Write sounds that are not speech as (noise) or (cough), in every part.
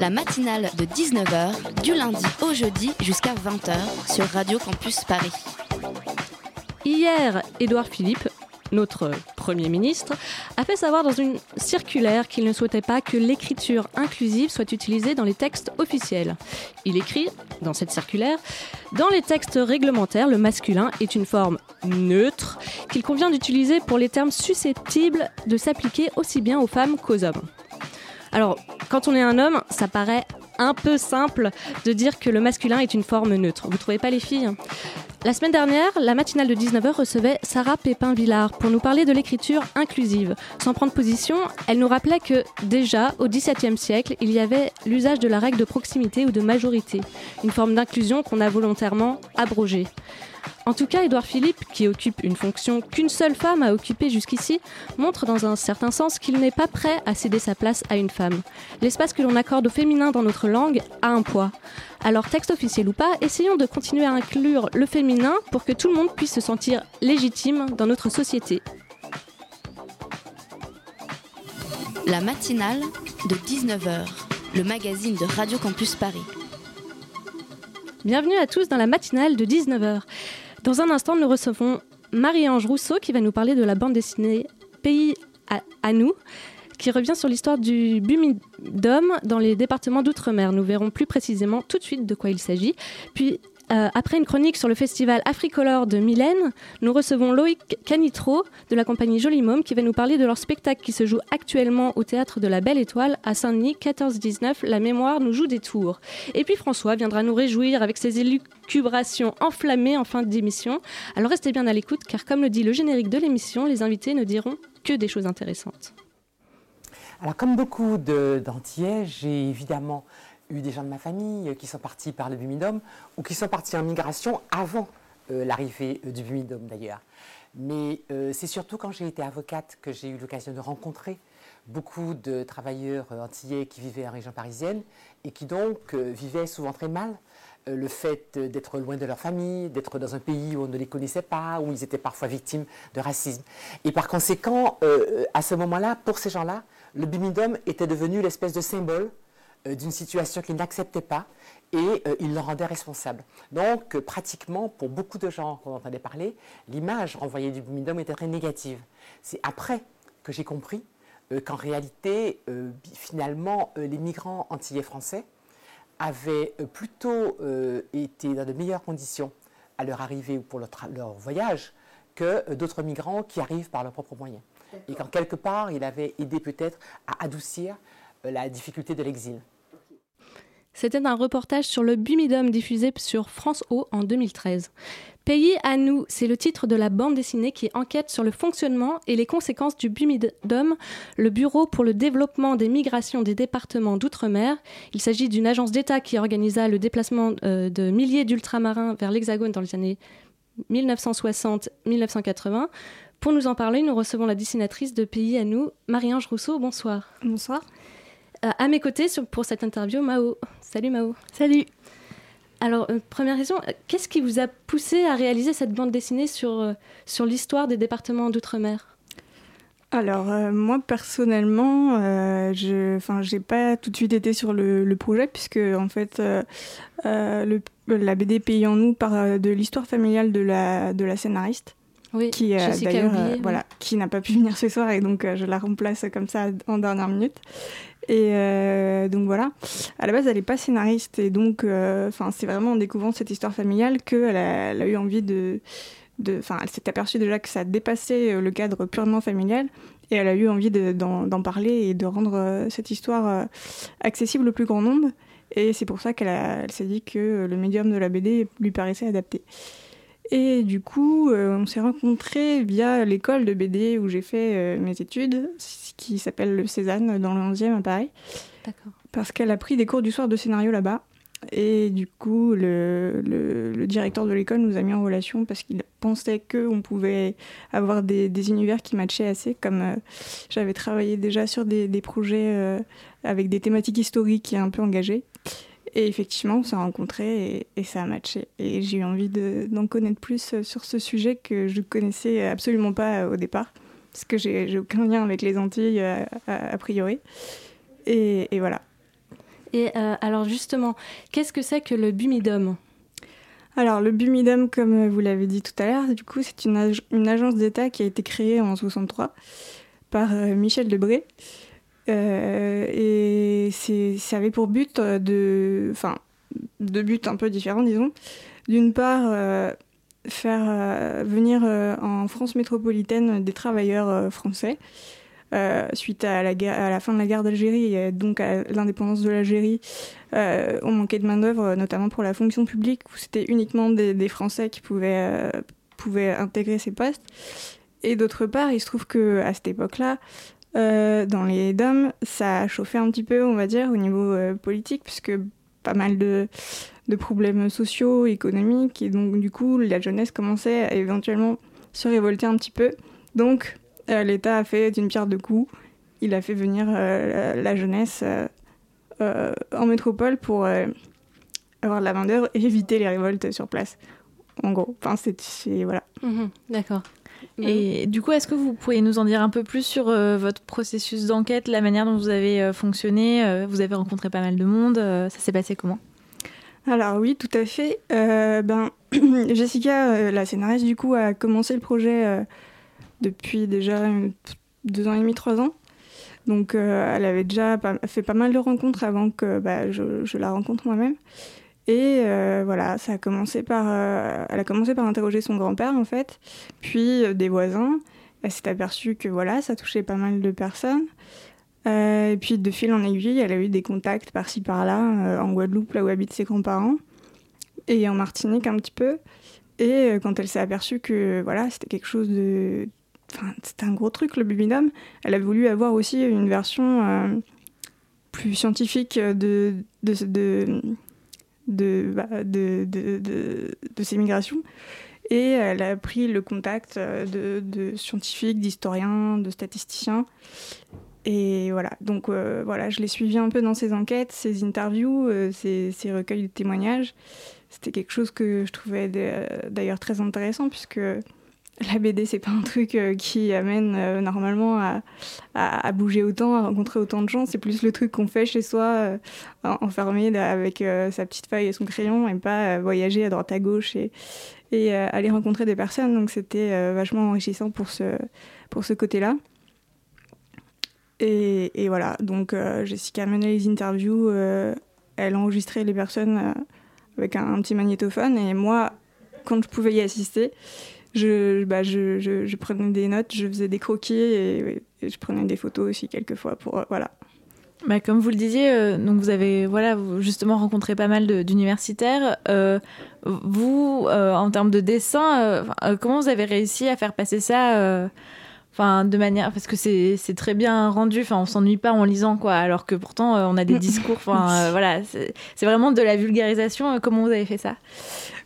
La matinale de 19h, du lundi au jeudi jusqu'à 20h sur Radio Campus Paris. Hier, Édouard Philippe, notre Premier ministre, a fait savoir dans une circulaire qu'il ne souhaitait pas que l'écriture inclusive soit utilisée dans les textes officiels. Il écrit, dans cette circulaire, Dans les textes réglementaires, le masculin est une forme neutre qu'il convient d'utiliser pour les termes susceptibles de s'appliquer aussi bien aux femmes qu'aux hommes. Alors, quand on est un homme, ça paraît un peu simple de dire que le masculin est une forme neutre. Vous trouvez pas les filles? La semaine dernière, la matinale de 19h recevait Sarah Pépin-Villard pour nous parler de l'écriture inclusive. Sans prendre position, elle nous rappelait que déjà, au XVIIe siècle, il y avait l'usage de la règle de proximité ou de majorité, une forme d'inclusion qu'on a volontairement abrogée. En tout cas, Édouard Philippe, qui occupe une fonction qu'une seule femme a occupée jusqu'ici, montre dans un certain sens qu'il n'est pas prêt à céder sa place à une femme. L'espace que l'on accorde au féminin dans notre langue a un poids. Alors, texte officiel ou pas, essayons de continuer à inclure le féminin pour que tout le monde puisse se sentir légitime dans notre société. La matinale de 19h, le magazine de Radio Campus Paris. Bienvenue à tous dans la matinale de 19h. Dans un instant, nous recevons Marie-Ange Rousseau qui va nous parler de la bande dessinée Pays à, nous, qui revient sur l'histoire du Bumidum dans les départements d'outre-mer. Nous verrons plus précisément tout de suite de quoi il s'agit. Puis, euh, après une chronique sur le festival Africolor de Mylène, nous recevons Loïc Canitro de la compagnie Joli Môme qui va nous parler de leur spectacle qui se joue actuellement au théâtre de la Belle Étoile à Saint-Denis, 14-19. La mémoire nous joue des tours. Et puis François viendra nous réjouir avec ses élucubrations enflammées en fin d'émission. Alors restez bien à l'écoute car comme le dit le générique de l'émission, les invités ne diront que des choses intéressantes. Alors, comme beaucoup de- d'Antillais, j'ai évidemment eu des gens de ma famille euh, qui sont partis par le Bumidum ou qui sont partis en migration avant euh, l'arrivée euh, du Bumidum d'ailleurs. Mais c'est surtout quand j'ai été avocate que j'ai eu l'occasion de rencontrer beaucoup de travailleurs antillais qui vivaient en région parisienne et qui donc vivaient souvent très mal le fait d'être loin de leur famille, d'être dans un pays où on ne les connaissait pas, où ils étaient parfois victimes de racisme. Et par conséquent, à ce moment-là, pour ces gens-là, le bimidum était devenu l'espèce de symbole d'une situation qu'ils n'acceptaient pas et euh, il le rendait responsable. Donc, euh, pratiquement, pour beaucoup de gens qu'on entendait parler, l'image renvoyée du bimidum était très négative. C'est après que j'ai compris euh, qu'en réalité, euh, finalement, euh, les migrants antillais français avaient euh, plutôt euh, été dans de meilleures conditions à leur arrivée ou pour leur, voyage que euh, d'autres migrants qui arrivent par leurs propres moyens. Et qu'en quelque part, il avait aidé peut-être à adoucir euh, la difficulté de l'exil. C'était un reportage sur le Bumidum diffusé sur France O en 2013. Pays à nous, c'est le titre de la bande dessinée qui enquête sur le fonctionnement et les conséquences du Bumidum, le Bureau pour le développement des migrations des départements d'outre-mer. Il s'agit d'une agence d'État qui organisa le déplacement euh, de milliers d'ultramarins vers l'Hexagone dans les années 1960-1980. Pour nous en parler, nous recevons la dessinatrice de Pays à nous, Marie-Ange Rousseau. Bonsoir. Bonsoir. À mes côtés sur- pour cette interview, Mao. Salut Mao. Salut. Alors, euh, première question, euh, qu'est-ce qui vous a poussé à réaliser cette bande dessinée sur, euh, sur l'histoire des départements d'outre-mer? Alors, euh, moi, personnellement, je j'ai pas tout de suite été sur le, le projet, puisque, en fait, le- la BD Pays en nous part de l'histoire familiale de la, de la scénariste, Oui, qui, euh, d'ailleurs, euh, voilà, qui n'a pas pu (laughs) venir ce soir, et donc euh, je la remplace comme ça en dernière minute. Et euh, donc voilà, à la base elle n'est pas scénariste et donc euh, c'est vraiment en découvrant cette histoire familiale qu'elle a, elle a eu envie de, enfin elle s'est aperçue déjà que ça dépassait euh, le cadre purement familial et elle a eu envie de- d'en parler et de rendre cette histoire accessible au plus grand nombre. Et c'est pour ça qu'elle s'est dit que le médium de la BD lui paraissait adapté. Et du coup, on s'est rencontrés via l'école de BD où j'ai fait mes études, qui s'appelle le Cézanne, dans le 11e à Paris, D'accord. parce qu'elle a pris des cours du soir de scénario là-bas. et du coup, le, le, le directeur de l'école nous a mis en relation parce qu'il pensait qu'on pouvait avoir des, des, univers qui matchaient assez, comme euh, j'avais travaillé déjà sur des, des projets euh, avec des thématiques historiques et un peu engagées. Et effectivement, on s'est rencontrés et, et, ça a matché. Et j'ai eu envie d'en connaître plus sur ce sujet que je connaissais absolument pas au départ, parce que j'ai aucun lien avec les Antilles a, a, a priori. Et, et voilà. Et euh, alors justement, qu'est-ce que c'est que le Bumidum alors, le Bumidum, comme vous l'avez dit tout à l'heure, du coup, c'est une, ag une, agence d'État qui a été créée en 63 par euh, Michel Debré. Euh, et ça avait pour but de. Enfin, deux buts un peu différents, disons. D'une part, euh, faire venir en France métropolitaine des travailleurs français euh, suite à la, à la fin de la guerre d'Algérie et donc à l'indépendance de l'Algérie, euh, on manquait de main-d'œuvre, notamment pour la fonction publique, où c'était uniquement des, Français qui pouvaient, euh, pouvaient intégrer ces postes. Et d'autre part, il se trouve que à cette époque-là, euh, dans les DOM, ça a chauffé un petit peu, on va dire, au niveau euh, politique, puisque pas mal de, de problèmes sociaux, économiques, et donc du coup, la jeunesse commençait à éventuellement se révolter un petit peu. Donc, euh, l'État a fait d'une pierre deux coups. Il a fait venir euh, la jeunesse euh, en métropole pour avoir de la main d'œuvre et éviter les révoltes sur place. En gros, enfin, c'est voilà. Mmh, D'accord. Et du coup, est-ce que vous pourriez nous en dire un peu plus sur euh, votre processus d'enquête, la manière dont vous avez euh, fonctionné euh, Vous avez rencontré pas mal de monde. ça s'est passé comment? Alors oui, tout à fait. ben, (clears throat) Jessica, la scénariste, du coup, a commencé le projet depuis déjà deux ans et demi, trois ans. Donc, elle avait déjà fait pas mal de rencontres avant que bah, je, je la rencontre moi-même. Et euh, voilà, ça a commencé par, euh, elle a commencé par interroger son grand-père en fait, puis euh, des voisins. Elle s'est aperçue que voilà, ça touchait pas mal de personnes. Euh, et puis de fil en aiguille, elle a eu des contacts par-ci par-là, en Guadeloupe, là où habitent ses grands-parents, et en Martinique un petit peu. Et quand elle s'est aperçue que voilà, c'était quelque chose de, enfin, c'était un gros truc le bubinum, elle a voulu avoir aussi une version plus scientifique bah, de, de, de, ces migrations. Et elle a pris le contact de scientifiques, d'historiens, de statisticiens. Et voilà, donc euh, voilà, je l'ai suivi un peu dans ses enquêtes, ses interviews, euh, ses, recueils de témoignages. C'était quelque chose que je trouvais d'ailleurs très intéressant puisque la BD, c'est pas un truc euh, qui amène euh, normalement à, bouger autant, à rencontrer autant de gens. C'est plus le truc qu'on fait chez soi, enfermé avec sa petite feuille et son crayon, et pas voyager à droite à gauche et, et aller rencontrer des personnes. Donc c'était vachement enrichissant pour ce, pour ce côté-là. Et, voilà, donc Jessica a mené les interviews, elle enregistrait les personnes avec un, petit magnétophone, et moi, quand je pouvais y assister, je, bah, prenais des notes, je faisais des croquis et, je prenais des photos aussi quelquefois pour euh, voilà. Bah, comme vous le disiez, euh, donc vous avez voilà justement rencontré pas mal d'universitaires. Euh, vous, euh, en termes de dessin, euh, comment vous avez réussi à faire passer ça Enfin, de manière parce que c'est très bien rendu. Enfin, on s'ennuie pas en lisant quoi. Alors que pourtant, on a des (laughs) discours. Enfin, voilà, c'est vraiment de la vulgarisation. Comment vous avez fait ça?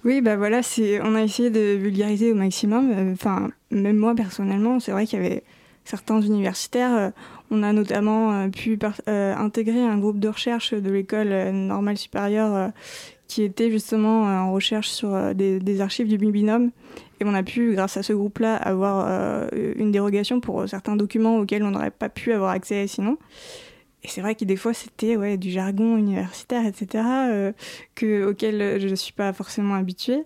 Oui, bah voilà, c'est, on a essayé de vulgariser au maximum. Enfin, même moi personnellement, c'est vrai qu'il y avait certains universitaires. Euh, on a notamment euh, pu euh, intégrer un groupe de recherche de l'école normale supérieure qui était justement en recherche sur des, des archives du binôme. Et on a pu, grâce à ce groupe-là, avoir une dérogation pour certains documents auxquels on n'aurait pas pu avoir accès sinon. Et c'est vrai que des fois, c'était ouais, du jargon universitaire, etc., euh, que, auquel je ne suis pas forcément habituée.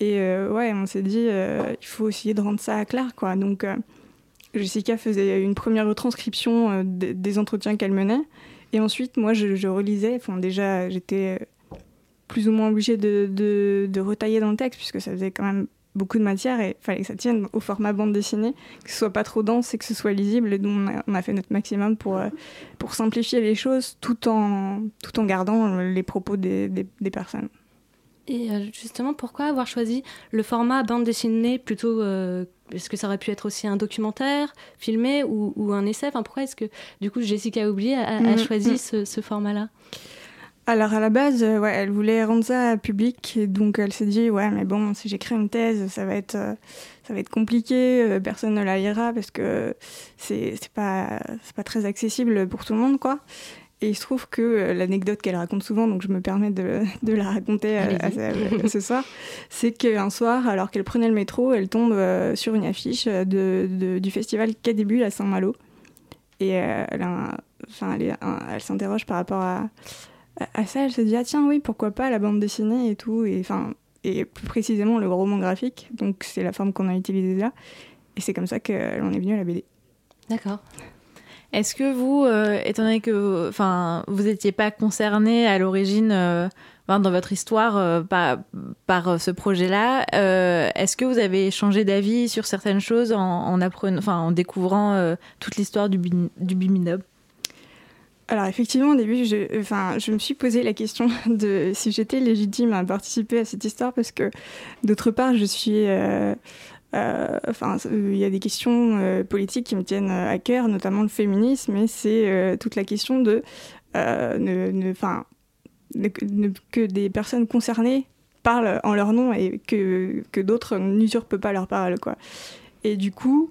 Et euh, ouais, on s'est dit, euh, il faut essayer de rendre ça clair, quoi. Donc, euh, Jessica faisait une première retranscription euh, des entretiens qu'elle menait. Et ensuite, moi, je, je relisais. Enfin, déjà, j'étais plus ou moins obligée de, de, de retailler dans le texte, puisque ça faisait quand même beaucoup de matière et il fallait que ça tienne au format bande dessinée, que ce soit pas trop dense et que ce soit lisible. Et donc on a, on a fait notre maximum pour, euh, pour simplifier les choses tout en, tout en gardant les propos des, des, des personnes. Et euh, justement, pourquoi avoir choisi le format bande dessinée plutôt euh, Est-ce que ça aurait pu être aussi un documentaire filmé ou, ou un essai? Enfin, Pourquoi est-ce que du coup Jessica Oublié a, a, a choisi ce, ce format-là? Alors à la base, euh, ouais, elle voulait rendre ça public, donc elle s'est dit ouais mais bon si j'écris une thèse, ça va être euh, ça va être compliqué, euh, personne ne la lira parce que c'est c'est pas c'est pas très accessible pour tout le monde quoi. Et il se trouve que l'anecdote qu'elle raconte souvent, donc je me permets de, de la raconter à- à- à- ce soir, c'est qu'un soir, alors qu'elle prenait le métro, elle tombe sur une affiche de, de- du festival Bulles à Saint-Malo. Et elle, a un- enfin, elle, elle s'interroge par rapport à, à- ça. Elle se dit, ah tiens, oui, pourquoi pas la bande dessinée et tout. Et, enfin, et plus précisément le roman graphique. Donc c'est la forme qu'on a utilisée là. Et c'est comme ça en est venue à la BD. D'accord. Est-ce que vous, euh, étant donné que enfin, vous n'étiez pas concerné à l'origine euh, dans votre histoire euh, par, ce projet-là, est-ce que vous avez changé d'avis sur certaines choses en, en, apprenant, en découvrant toute l'histoire du, du Biminob Alors effectivement, au début, je, enfin, je me suis posé la question (laughs) de si j'étais légitime à participer à cette histoire parce que d'autre part, je suis... euh, euh, Enfin, il y a des questions euh, politiques qui me tiennent à cœur, notamment le féminisme, et c'est toute la question de ne, que des personnes concernées parlent en leur nom et que, que d'autres n'usurpent pas leur parole, quoi. Et du coup,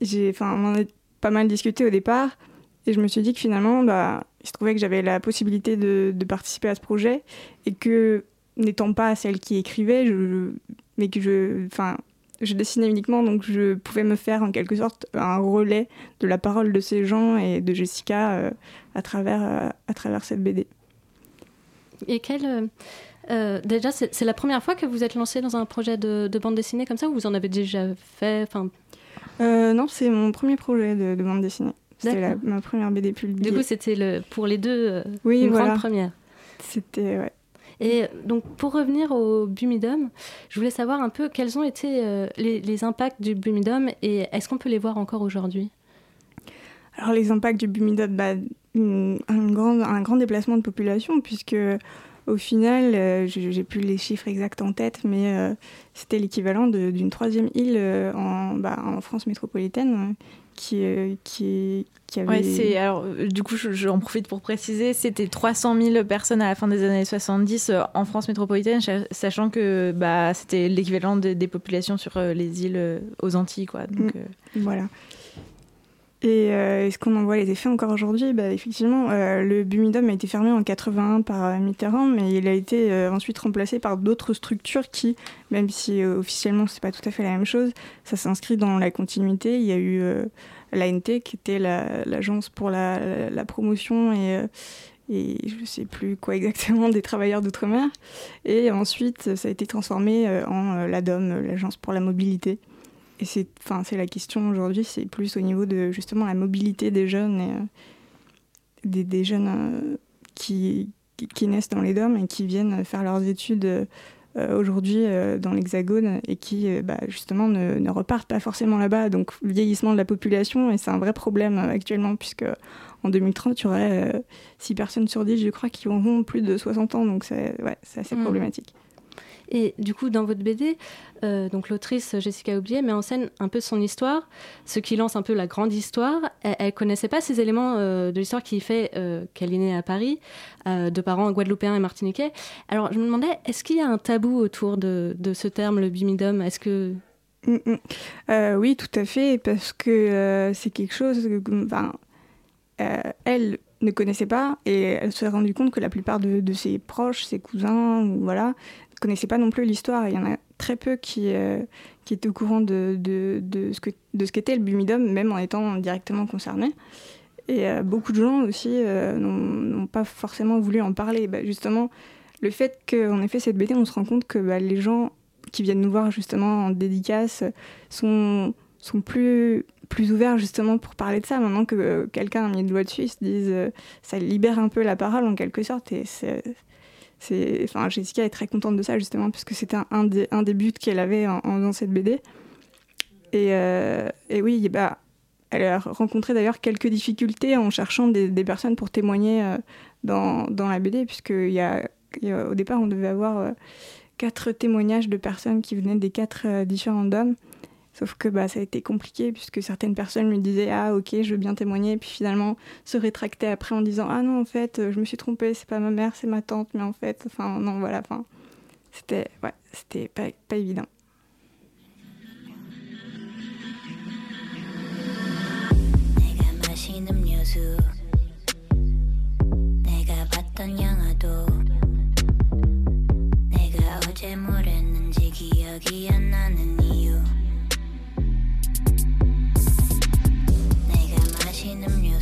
on en a pas mal discuté au départ. Et je me suis dit que finalement, bah, il se trouvait que j'avais la possibilité de, de participer à ce projet et que, n'étant pas celle qui écrivait, je, mais que je, enfin, je dessinais uniquement, donc je pouvais me faire en quelque sorte un relais de la parole de ces gens et de Jessica euh, à, travers, euh, à travers cette BD. Et quel. euh, déjà, c'est la première fois que vous êtes lancé dans un projet de, de bande dessinée comme ça ou vous en avez déjà fait non, c'est mon premier projet de, de bande dessinée. C'était ma première BD publiée. Du coup, c'était le, pour les deux euh, oui, une voilà. grande première. C'était, ouais. Et donc, pour revenir au Bumidum, je voulais savoir un peu quels ont été euh, les, les impacts du Bumidum et est-ce qu'on peut les voir encore aujourd'hui? Alors les impacts du Bumidot, bah, une- un, grand, un grand déplacement de population, puisque au final, euh, j'ai plus les chiffres exacts en tête, mais euh, c'était l'équivalent d'une troisième île euh, en, bah, en France métropolitaine euh, qui, euh, qui, qui avait... Ouais, c'est alors euh, du coup, je- j'en profite pour préciser, c'était 300 000 personnes à la fin des années 70 euh, en France métropolitaine, cha- sachant que bah c'était l'équivalent de- des populations sur les îles aux Antilles, quoi. Donc, Mm. euh, Voilà. Et euh, est-ce qu'on en voit les effets encore aujourd'hui? Bah, Effectivement, euh, le Bumidum a été fermé en 81 par euh, Mitterrand, mais il a été ensuite remplacé par d'autres structures qui, même si officiellement c'est pas tout à fait la même chose, ça s'inscrit dans la continuité. Il y a eu l'ANT qui était la- l'agence pour la, promotion et, et je sais plus quoi exactement des travailleurs d'outre-mer. Et ensuite, ça a été transformé en l'ADOM, l'agence pour la mobilité. Et c'est, enfin, c'est la question aujourd'hui, c'est plus au niveau de justement la mobilité des jeunes et euh, des, des jeunes euh, qui, qui, naissent dans les DOM et qui viennent faire leurs études euh, aujourd'hui dans l'Hexagone et qui bah, justement ne, ne repartent pas forcément là-bas. Donc vieillissement de la population et c'est un vrai problème actuellement puisque en 2030 il y aurait 6 personnes sur 10 je crois qui auront plus de 60 ans donc c'est, ouais, c'est assez Mm. problématique. Et du coup, dans votre BD, euh, donc l'autrice Jessica Oublié met en scène un peu son histoire, ce qui lance un peu la grande histoire. Elle, elle connaissait pas ces éléments euh, de l'histoire qui fait euh, qu'elle est née à Paris, de parents guadeloupéens et martiniquais. Alors, je me demandais, est-ce qu'il y a un tabou autour de, ce terme, le bimidum Est-ce que Mm, mm. Oui, tout à fait, parce que c'est quelque chose que, elle ne connaissait pas et elle s'est rendue compte que la plupart de, ses proches, ses cousins, ou voilà, ne connaissaient pas non plus l'histoire. Il y en a très peu qui, euh, étaient au courant de, ce que qu'était le bumidum, même en étant directement concernés. Et euh, beaucoup de gens aussi euh, n'ont pas forcément voulu en parler. Bah, justement, le fait qu'on ait fait cette BD, on se rend compte que bah, les gens qui viennent nous voir justement en dédicace sont, plus, ouverts justement pour parler de ça. Maintenant que quelqu'un a mis le doigt dessus, se disent ça libère un peu la parole en quelque sorte. Enfin, Jessica est très contente de ça justement parce que c'était un, un des, un des buts qu'elle avait en, en faisant cette BD. Et, euh, et oui, bah, elle a rencontré d'ailleurs quelques difficultés en cherchant des, personnes pour témoigner euh, dans, dans la BD, puisque il y y a- au départ, on devait avoir euh, quatre témoignages de personnes qui venaient des quatre différents DOM. Sauf que bah, ça a été compliqué puisque certaines personnes lui disaient Ah, ok, je veux bien témoigner. Puis finalement, se rétracter après en disant Ah non, en fait, je me suis trompée, c'est pas ma mère, c'est ma tante. Mais en fait, enfin, non, voilà. Enfin, c'était ouais, pas, pas évident.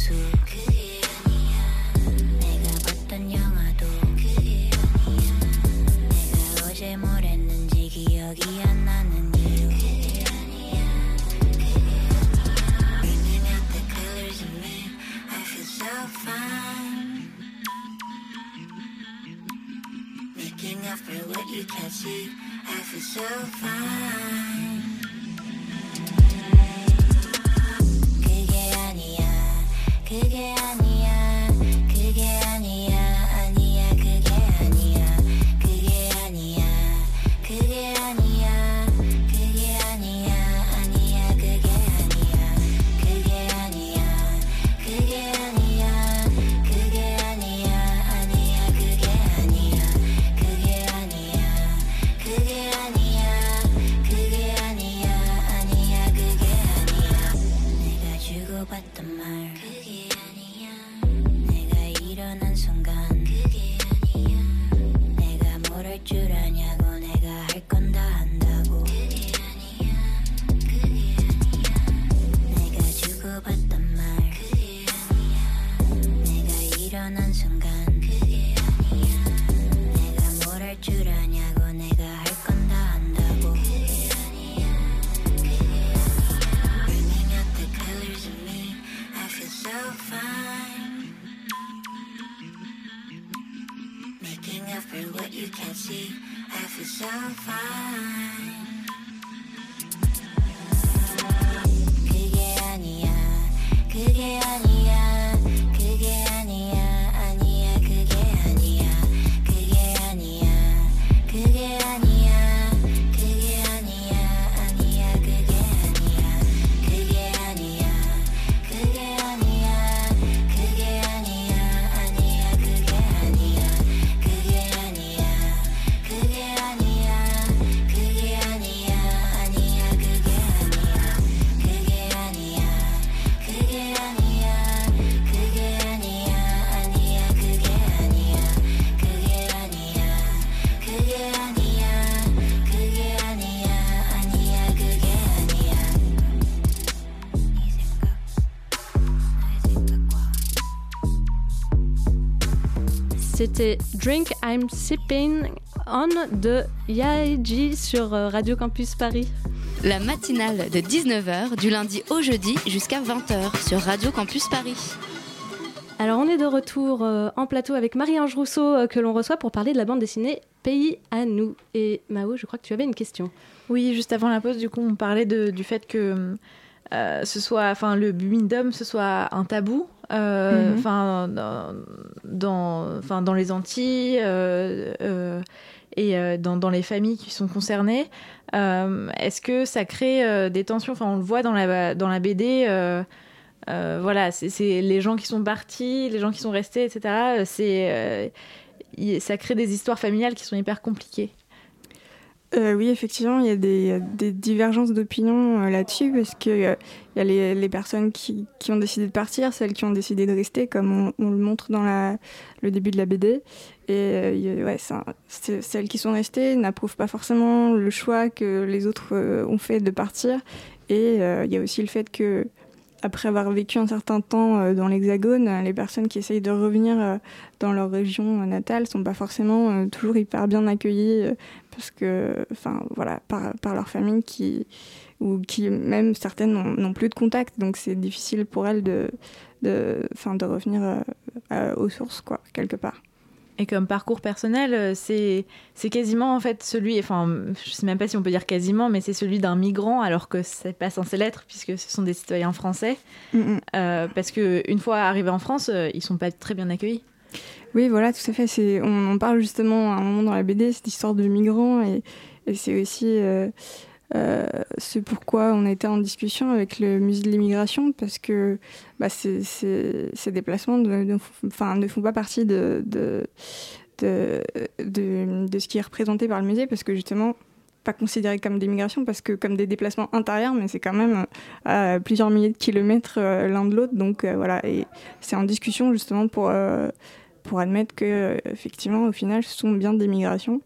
모습 내가 봤던 영화도 내가 어제 뭘 했는지 기억이 안 나는 이유 Looking at the colors in me I feel so fine Making up for what you can't see I feel so fine 그게 아니 C'était Drink I'm Sipping On de Yaeji sur euh, Radio Campus Paris. La matinale de 19h du lundi au jeudi jusqu'à 20h sur Radio Campus Paris. Alors on est de retour euh, en plateau avec Marie-Ange Rousseau euh, que l'on reçoit pour parler de la bande dessinée Pays à nous. Et Mao, je crois que tu avais une question. Oui, juste avant la pause, du coup, on parlait de, du fait que ce soit, enfin, le Bumindom, ce soit un tabou euh, mhm. enfin dans, dans, dans, les Antilles euh, euh, et dans, dans, les familles qui sont concernées. Est-ce que ça crée des tensions? Enfin, on le voit dans la, dans la BD. voilà, c'est les gens qui sont partis, les gens qui sont restés, etc. C'est ça crée des histoires familiales qui sont hyper compliquées. Euh, oui, effectivement, il y a des, divergences d'opinion euh, là-dessus parce qu'il euh, y a les, personnes qui, ont décidé de partir, celles qui ont décidé de rester, comme on, le montre dans le début de la BD. Et ouais, celles qui sont restées n'approuvent pas forcément le choix que les autres ont fait de partir. Et il y a aussi le fait que après avoir vécu un certain temps dans l'Hexagone, les personnes qui essayent de revenir dans leur région natale sont pas forcément toujours hyper bien accueillies parce que, enfin, voilà, par, leur famille qui, ou qui même certaines n'ont plus de contact, donc c'est difficile pour elles de, de, de revenir euh, aux sources, quoi, quelque part. Et comme parcours personnel, euh, c'est quasiment en fait celui, enfin, je sais même pas si on peut dire quasiment, mais c'est celui d'un migrant, alors que c'est pas censé l'être puisque ce sont des citoyens français. Mm, mm. Euh, parce que une fois arrivés en France, ils sont pas très bien accueillis. Oui, voilà, tout à fait. On en parle justement à un moment dans la BD, cette histoire de migrants, et, c'est aussi euh, c'est pourquoi on été en discussion avec le musée de l'immigration, parce que bah, ces, déplacements ne, font pas partie de, ce qui est représenté par le musée, parce que justement, pas considéré comme des migrations parce que comme des déplacements intérieurs, mais c'est quand même à plusieurs milliers de kilomètres l'un de l'autre. Donc voilà, et c'est en discussion justement pour pour admettre que effectivement au final ce sont bien des migrations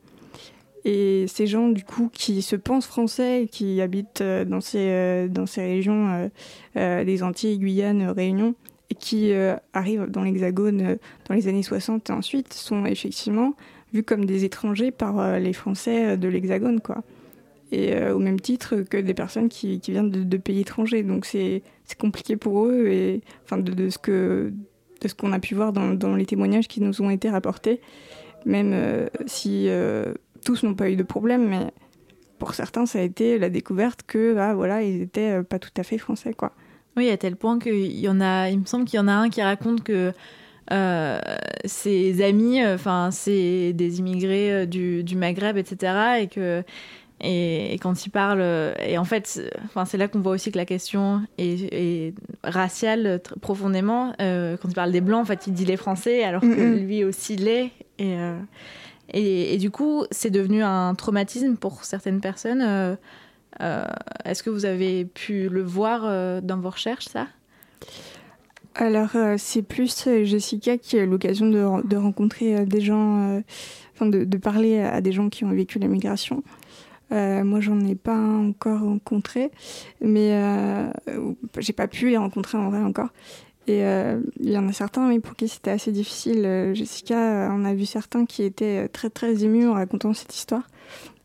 et ces gens du coup qui se pensent français qui habitent euh, dans ces euh, dans ces régions euh, des Antilles, Guyane, Réunion et qui arrivent dans l'Hexagone dans les années 60 et ensuite sont effectivement vus comme des étrangers par les Français de l'Hexagone quoi. Et au même titre que des personnes qui, qui viennent de, pays étrangers. Donc c'est compliqué pour eux et enfin de, de ce que de ce qu'on a pu voir dans, les témoignages qui nous ont été rapportés, même si tous n'ont pas eu de problème, mais pour certains, ça a été la découverte que, bah, voilà, ils étaient euh, pas tout à fait français, quoi. Oui, à tel point qu'il y en a, il me semble qu'il y en a un qui raconte que ses amis, enfin, c'est des immigrés du, du, Maghreb, etc., et que et, quand il parle, euh, et en fait, enfin, c'est là qu'on voit aussi que la question est, raciale profondément. Euh, quand il parle des blancs, en fait, il dit les Français, alors que lui aussi l'est. Euh, et, du coup, c'est devenu un traumatisme pour certaines personnes. Est-ce que vous avez pu le voir dans vos recherches, ça? Alors, c'est plus Jessica qui a eu l'occasion de, rencontrer des gens, enfin de, de, parler à des gens qui ont vécu la migration. Euh, moi, j'en ai pas encore rencontré, mais euh, j'ai pas pu les rencontrer en vrai encore. Et euh, il y en a certains oui, pour qui c'était assez difficile. Euh, Jessica, on a vu certains qui étaient très très émus en racontant cette histoire.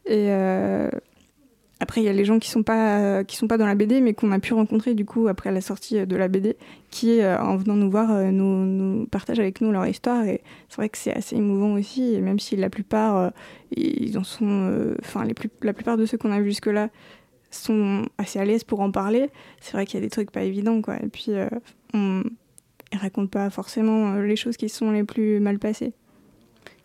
Et après, il y a les gens qui sont pas sont pas dans la BD, mais qu'on a pu rencontrer du coup après la sortie de la BD, qui en venant nous voir nous, partagent avec nous leur histoire. Et c'est vrai que c'est assez émouvant aussi. Et même si la plupart ils en sont, euh, enfin, la plupart de ceux qu'on a vus jusque-là sont assez à l'aise pour en parler. C'est vrai qu'il y a des trucs pas évidents, quoi. Et puis, euh, on, ils racontent pas forcément euh, les choses qui sont les plus mal passées.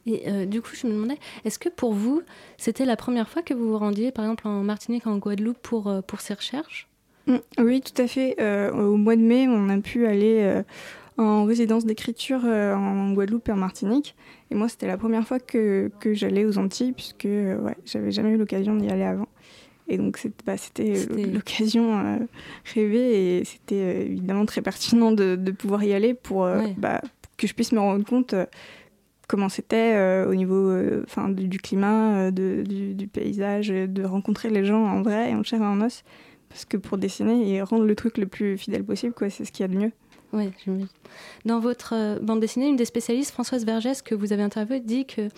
Et du coup, je me demandais, est-ce que pour vous, c'était la première fois que vous vous rendiez, par exemple, en Martinique, en Guadeloupe, pour, pour ces recherches? Mmh, Oui, tout à fait. au mois de mai, on a pu aller en résidence d'écriture en Guadeloupe et en Martinique. Et moi, c'était la première fois que, que j'allais aux Antilles, puisque ouais, j'avais jamais eu l'occasion d'y aller avant. Et donc, bah, c'était l'occasion euh, rêvée et c'était euh, évidemment très pertinent de, de, pouvoir y aller pour euh, bah, que je puisse me rendre compte comment c'était au niveau enfin du, du, climat, de, du, du, paysage, de rencontrer les gens en vrai et en chair et en os. Parce que pour dessiner et rendre le truc le plus fidèle possible, c'est ce qu'il y a de mieux. Oui, Dans votre bande dessinée, une des spécialistes, Françoise Vergès, que vous avez interviewée, dit que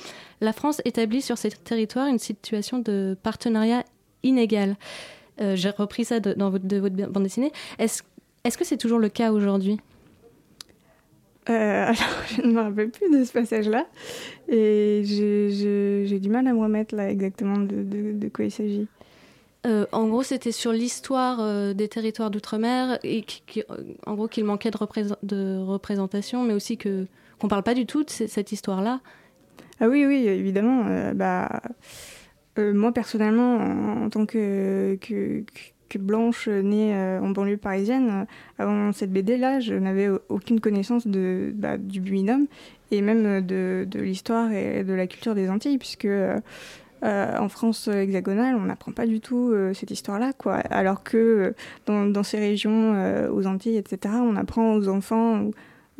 la France établit sur ses territoires une situation de partenariat inégal. Euh, j'ai repris ça de, dans votre, de votre bande dessinée. Est-ce est -ce que c'est toujours le cas aujourd'hui? Euh, (laughs) alors, je ne me rappelle plus de ce passage-là. Et j'ai du mal à me remettre là exactement de, de, de quoi il s'agit. Euh, en gros, c'était sur l'histoire euh, des territoires d'outre-mer et qui, en gros qu'il manquait de, de, représentation, mais aussi que qu'on parle pas du tout de cette histoire-là. Ah oui, oui, évidemment. Bah, moi personnellement, en, tant que, blanche née en banlieue parisienne, avant cette BD-là, je n'avais aucune connaissance de, bah, du Buinum et même de, l'histoire et de la culture des Antilles, puisque euh, en France hexagonale, on n'apprend pas du tout euh, cette histoire-là, quoi. Alors que euh, dans, ces régions, aux Antilles, etc., on apprend aux enfants,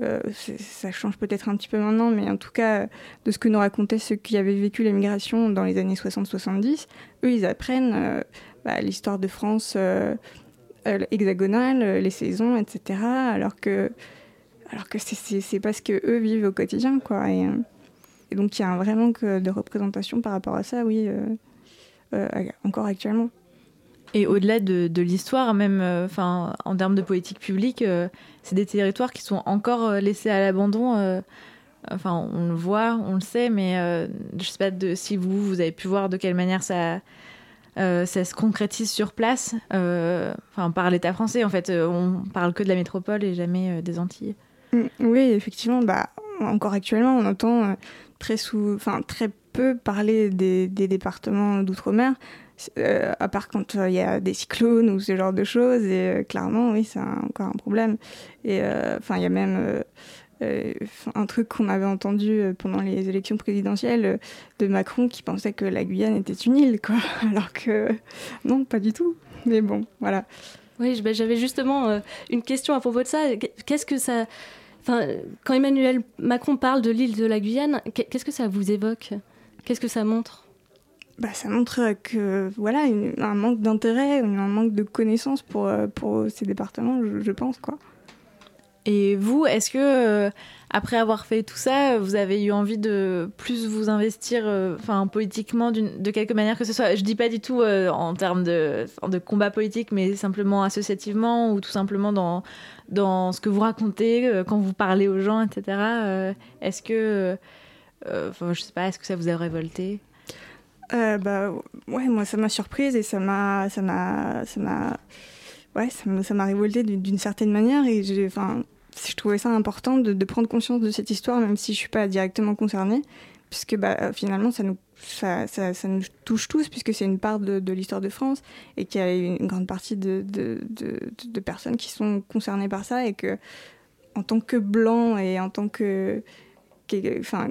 ça change peut-être un petit peu maintenant, mais en tout cas, de ce que nous racontaient ceux qui avaient vécu l'immigration dans les années 60-70, eux, ils apprennent bah, l'histoire de France hexagonale, les saisons, etc., alors que, alors que c'est pas ce que eux vivent au quotidien, quoi. Et, et donc il y a un vrai manque euh, de représentation par rapport à ça, oui, euh, euh, encore actuellement. Et au-delà de, de l'histoire, même enfin en termes de politique publique, c'est des territoires qui sont encore laissés à l'abandon. Enfin, on le voit, on le sait, mais je sais pas si vous, vous avez pu voir de quelle manière ça, ça se concrétise sur place, enfin par l'État français. En fait, on parle que de la métropole et jamais des Antilles. Mm, oui, effectivement, bah, encore actuellement, on entend très, sous, très peu parler des départements d'outre-mer. Euh, à part quand il y a des cyclones ou ce genre de choses. Et clairement, oui, c'est encore un problème. Et enfin, il y a même un truc qu'on avait entendu pendant les élections présidentielles de Macron qui pensait que la Guyane était une île, quoi. (laughs) Alors que non, pas du tout. Mais bon, voilà. Oui, bah, j'avais justement une question à propos de ça. Qu'est-ce que ça quand Emmanuel Macron parle de l'île de la Guyane, qu'est-ce que ça vous évoque? Qu'est-ce que ça montre? Bah, ça montre que voilà un manque d'intérêt, un manque de connaissances pour, euh, pour ces départements, je, pense quoi. Et vous, est-ce que euh, après avoir fait tout ça, vous avez eu envie de plus vous investir, euh, enfin politiquement de quelque manière que ce soit Je dis pas du tout en termes de, de combat politique, mais simplement associativement ou tout simplement dans dans ce que vous racontez, euh, quand vous parlez aux gens, etc. Euh, est-ce que, euh, je sais pas, est-ce que ça vous a révolté? Bah ouais moi ça m'a surprise et ça m'a ça m'a ça m'a ouais ça m'a révolté d'une certaine manière et enfin je trouvais ça important de, prendre conscience de cette histoire même si je suis pas directement concernée puisque bah finalement ça nous ça, ça, nous touche tous, puisque c'est une part de, l'histoire de France, et qu'il y a une grande partie de, de, personnes qui sont concernées par ça, et que, en tant que blanc et en tant que, enfin,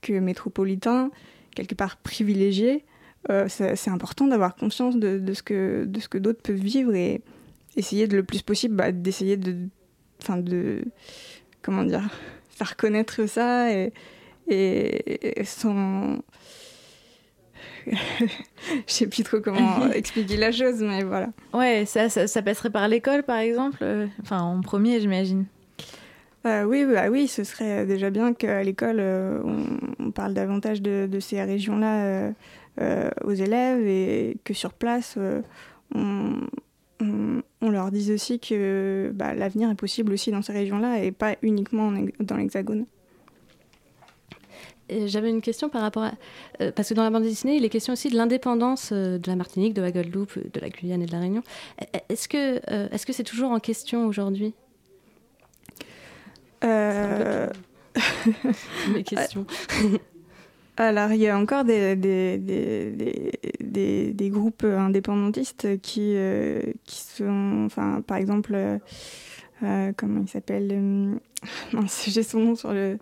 que métropolitain, quelque part privilégié, euh, c'est important d'avoir conscience de, de, ce que, de ce que d'autres peuvent vivre et essayer de le plus possible bah, d'essayer de, enfin de, comment dire, faire connaître ça et, et son (laughs) je sais plus trop comment (laughs) expliquer la chose, mais voilà. Ouais, ça, ça, passerait par l'école, par exemple euh, Enfin, en premier, j'imagine. Euh, oui, bah, oui, ce serait déjà bien qu'à l'école, euh, on, parle davantage de, ces régions-là aux élèves et que sur place, on, leur dise aussi que bah, l'avenir est possible aussi dans ces régions-là et pas uniquement dans l'Hexagone. J'avais une question par rapport à. Euh, parce que dans la bande dessinée, il est question aussi de l'indépendance euh, de la Martinique, de la Guadeloupe, de la Guyane et de la Réunion. Euh, est-ce que c'est toujours en question aujourd'hui? (laughs) Mes questions. (laughs) Alors, il y a encore des, des, des, des, groupes indépendantistes qui, qui sont. Enfin, par exemple, comment il s'appelle (laughs) J'ai son nom sur le.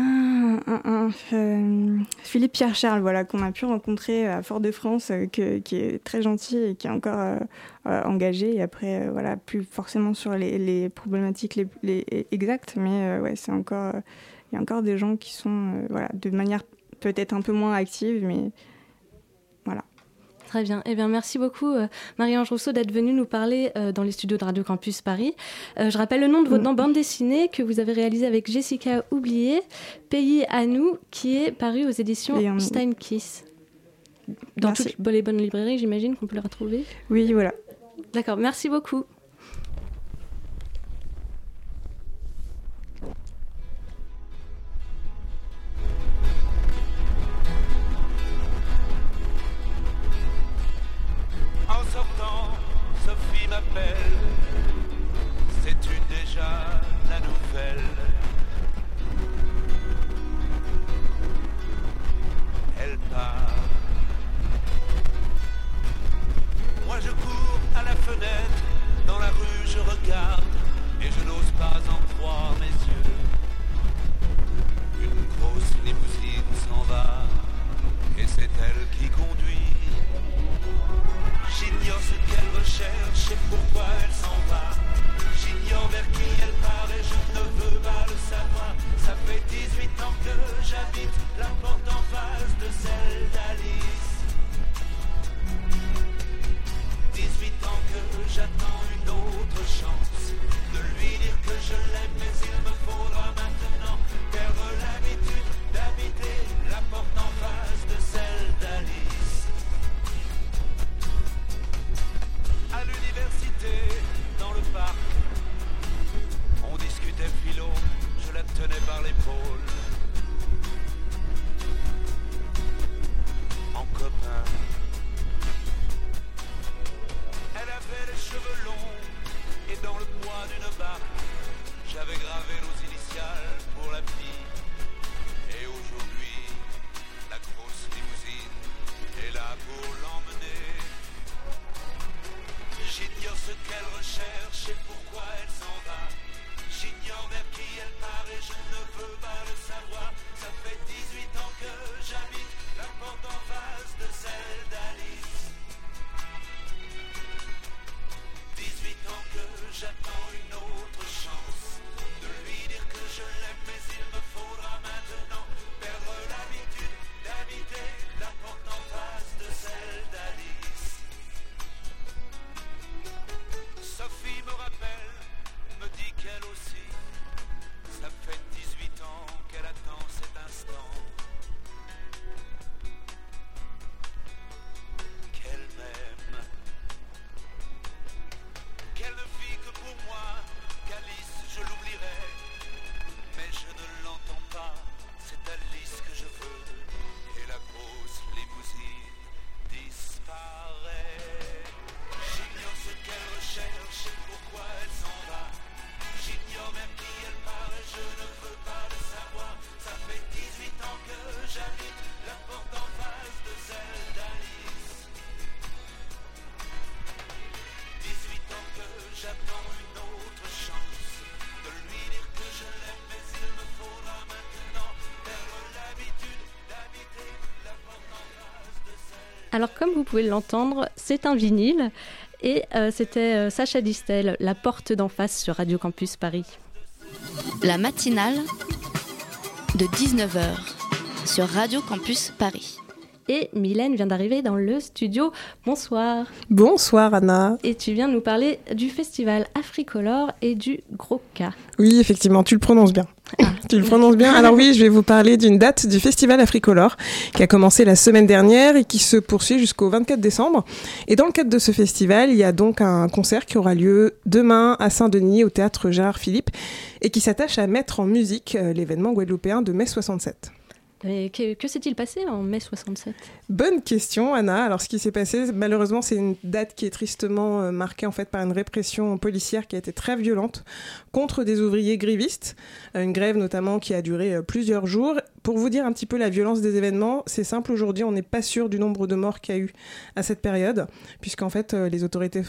Ah, euh, Philippe Pierre Charles, voilà, qu'on a pu rencontrer à Fort-de-France, euh, qui est très gentil et qui est encore euh, engagé. Et après, voilà, plus forcément sur les, problématiques les, exactes, mais ouais, c'est encore, il y a encore des gens qui sont, voilà, de manière peut-être un peu moins active, mais Très bien. Eh bien, merci beaucoup, euh, Marie-Ange Rousseau, d'être venue nous parler euh, dans les studios de Radio Campus Paris. Euh, je rappelle le nom de votre mm. bande dessinée que vous avez réalisée avec Jessica Oublié, Pays à nous, qui est paru aux éditions Steinkiss. Dans toutes les bonnes librairies, j'imagine qu'on peut le retrouver. Oui, voilà. D'accord, merci beaucoup. qui m'appelle. Sais-tu déjà la nouvelle? Elle part. Moi je cours à la fenêtre, dans la rue je regarde et je n'ose pas en croire mes yeux. Une grosse limousine s'en va et c'est elle qui conduit. J'ignore ce qu'elle recherche et pourquoi elle s'en va. Alors comme vous pouvez l'entendre, c'est un vinyle et euh, c'était euh, Sacha Distel, La porte d'en face sur Radio Campus Paris. La matinale de 19h sur Radio Campus Paris. Et Mylène vient d'arriver dans le studio. Bonsoir. Bonsoir Anna. Et tu viens nous parler du festival Africolor et du Gros Cas. Oui, effectivement, tu le prononces bien. Tu le prononces bien? Alors oui, je vais vous parler d'une date du festival Africolor qui a commencé la semaine dernière et qui se poursuit jusqu'au 24 décembre. Et dans le cadre de ce festival, il y a donc un concert qui aura lieu demain à Saint-Denis au théâtre Gérard Philippe et qui s'attache à mettre en musique euh, l'événement guadeloupéen de mai 67. Que, s'est-il passé en mai 67 Bonne question, Anna. Alors, ce qui s'est passé, malheureusement, c'est une date qui est tristement euh, marquée en fait par une répression policière qui a été très violente contre des ouvriers grévistes. Euh, une grève notamment qui a duré euh, plusieurs jours pour vous dire un petit peu la violence des événements, c'est simple aujourd'hui, on n'est pas sûr du nombre de morts qu'il y a eu à cette période, puisqu'en fait les autorités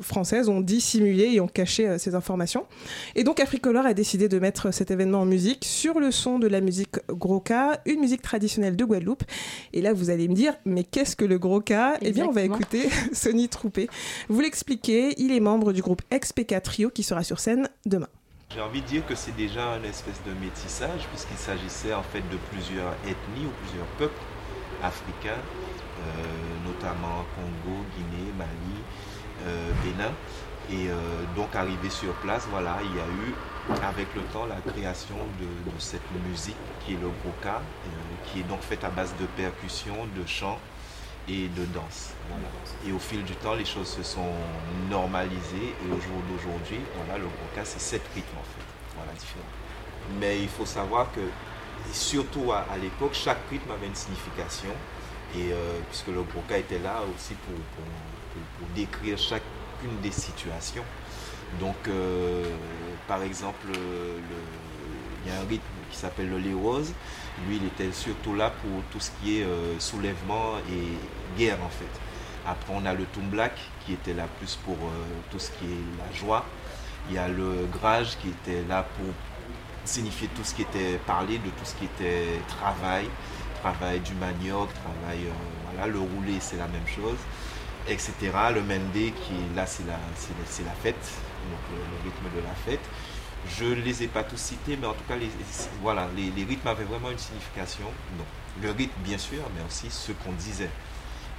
françaises ont dissimulé et ont caché ces informations. Et donc Africolor a décidé de mettre cet événement en musique sur le son de la musique gros cas, une musique traditionnelle de Guadeloupe. Et là vous allez me dire, mais qu'est-ce que le gros cas? Eh bien on va écouter (laughs) Sonny Troupé. Vous l'expliquez, il est membre du groupe XPK Trio qui sera sur scène demain. J'ai envie de dire que c'est déjà une espèce de métissage, puisqu'il s'agissait en fait de plusieurs ethnies ou plusieurs peuples africains, euh, notamment Congo, Guinée, Mali, euh, Bénin. Et euh, donc arrivé sur place, voilà, il y a eu avec le temps la création de, cette musique qui est le broca, qui est donc faite à base de percussions, de chants et de danse. Et au fil du temps, les choses se sont normalisées et au jour d'aujourd'hui, voilà, le broca, c'est sept rythmes en fait, voilà, différents. Mais il faut savoir que, surtout à, l'époque, chaque rythme avait une signification. Et euh, puisque le broca était là aussi pour, pour, décrire des situations. Donc, euh, par exemple, le, il y a un rythme qui s'appelle le lé rose. Lui, il était surtout là pour tout ce qui est euh, soulèvement et guerre en fait. Après, on a le Black qui était là plus pour euh, tout ce qui est la joie. Il y a le Grage qui était là pour signifier tout ce qui était parlé de tout ce qui était travail, travail du manioc, travail, euh, voilà, le roulé c'est la même chose, etc. Le Mende qui là c'est la, c'est la fête, donc le, rythme de la fête. Je ne les ai pas tous cités, mais en tout cas, les, voilà, les, rythmes avaient vraiment une signification. Non. Le rythme, bien sûr, mais aussi ce qu'on disait.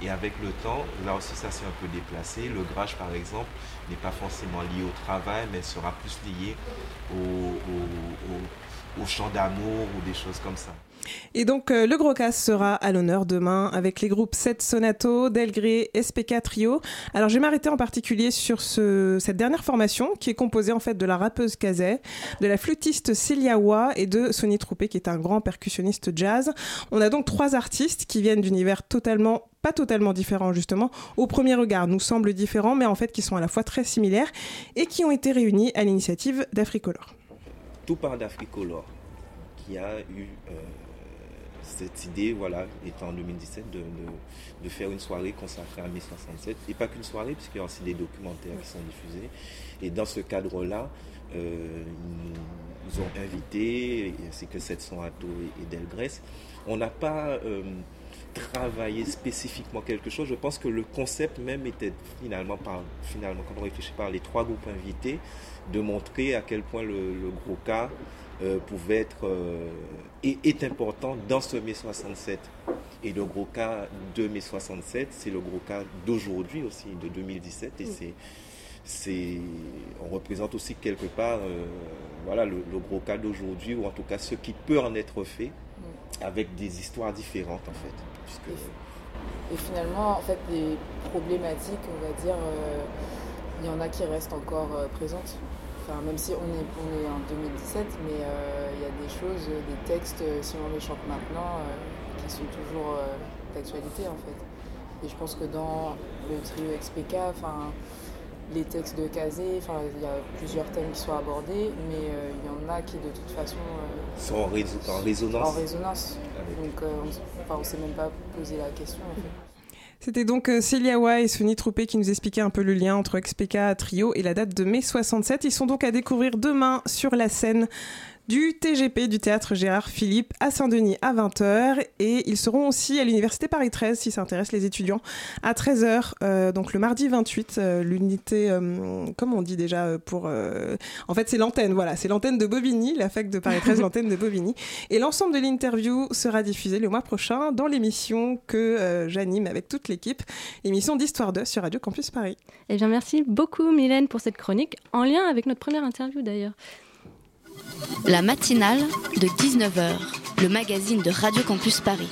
Et avec le temps, là aussi, ça s'est un peu déplacé. Le grage, par exemple, n'est pas forcément lié au travail, mais sera plus lié au, au, au, au chant d'amour ou des choses comme ça. Et donc, euh, le gros casse sera à l'honneur demain avec les groupes 7 Sonato, Delgré, SPK Trio. Alors, je vais m'arrêter en particulier sur ce, cette dernière formation qui est composée en fait de la rappeuse Kazé, de la flûtiste Celia Wa et de Sonny Troupé qui est un grand percussionniste jazz. On a donc trois artistes qui viennent d'univers totalement pas totalement différents justement, au premier regard nous semblent différents, mais en fait qui sont à la fois très similaires et qui ont été réunis à l'initiative d'Africolor. Tout part d'Africolor, qui a eu euh, cette idée, voilà, étant en 2017, de, faire une soirée consacrée à mai 67, et pas qu'une soirée, puisqu'il y a aussi des documentaires qui sont diffusés. Et dans ce cadre-là, euh, ils nous ont invités, ainsi que 700 Atto et, et Delgrès. On n'a pas... Euh, travailler spécifiquement quelque chose. Je pense que le concept même était finalement, par, finalement quand on réfléchit par les trois groupes invités, de montrer à quel point le gros cas euh, pouvait être euh, et est important dans ce mai 67. Et le gros cas de mai 67, c'est le gros cas d'aujourd'hui aussi, de 2017. Et c'est c'est on représente aussi quelque part euh, voilà le, le, gros cas d'aujourd'hui ou en tout cas ce qui peut en être fait avec des histoires différentes en fait puisque et finalement en fait les problématiques on va dire il y en a qui restent encore présentes enfin même si on est on est en 2017 mais euh, il y a des choses des textes si on les chante maintenant qui sont toujours d'actualité en fait et je pense que dans le trio XPK enfin les textes de Kazé, enfin il y a plusieurs thèmes qui sont abordés, mais euh, il y en a qui de toute façon euh, sont en, rés en, résonance. En résonance. Avec. Donc euh, on ne s'est même pas posé la question. En fait. C'était donc Célia Wa et Sonny Troupé qui nous expliquaient un peu le lien entre XPK Trio et la date de mai 67. Ils sont donc à découvrir demain sur la scène du TGP du théâtre Gérard Philippe à Saint-Denis à 20h et ils seront aussi à l'université Paris 13 si ça intéresse les étudiants à 13h euh, donc le mardi 28 euh, l'unité euh, comment on dit déjà euh, pour en fait c'est l'antenne voilà c'est l'antenne de Bobigny la fac de Paris 13 (laughs) l'antenne de Bobigny et l'ensemble de l'interview sera diffusé le mois prochain dans l'émission que j'anime avec toute l'équipe émission d'Histoire 2 sur Radio Campus Paris. Eh bien, merci beaucoup, Mylène, pour cette chronique, en lien avec notre première interview d'ailleurs. La matinale de 19h, le magazine de Radio Campus Paris.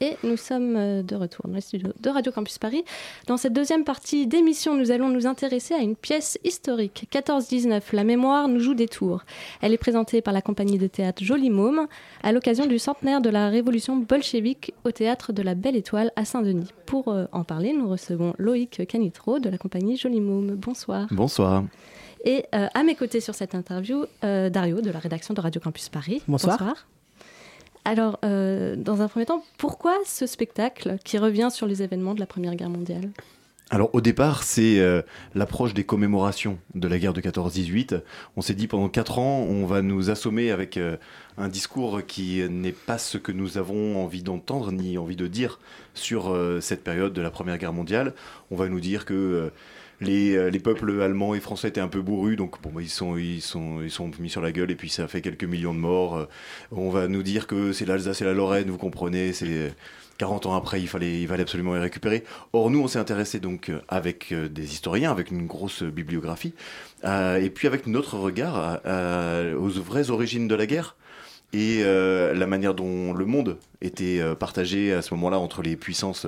Et nous sommes euh, de retour dans les studios de Radio Campus Paris. Dans cette deuxième partie d'émission, nous allons nous intéresser à une pièce historique. 14-19, La mémoire nous joue des tours. Elle est présentée par la compagnie de théâtre Joli Môme à l'occasion du centenaire de la révolution bolchevique au théâtre de la Belle Étoile à Saint-Denis. Pour euh, en parler, nous recevons Loïc Canitro de la compagnie Joli Môme. Bonsoir. Bonsoir. Et euh, à mes côtés sur cette interview, euh, Dario de la rédaction de Radio Campus Paris. Bonsoir. Alors, euh, dans un premier temps, pourquoi ce spectacle qui revient sur les événements de la Première Guerre mondiale? Alors au départ, c'est euh, l'approche des commémorations de la guerre de 14-18. On s'est dit pendant 4 ans, on va nous assommer avec euh, un discours qui n'est pas ce que nous avons envie d'entendre ni envie de dire sur euh, cette période de la Première Guerre mondiale. On va nous dire que euh, les, euh, les peuples allemands et français étaient un peu bourrus, donc bon, bah, ils, sont, ils, sont, mis sur la gueule et puis ça a fait quelques millions de morts. Euh, on va nous dire que c'est l'Alsace et la Lorraine, vous comprenez, c'est 40 ans après, il fallait, absolument les récupérer. Or, nous, on s'est intéressé donc euh, avec euh, des historiens, avec une grosse bibliographie, euh, et puis avec notre regard aux vraies origines de la guerre et euh, la manière dont le monde était euh, partagé à ce moment-là entre les puissances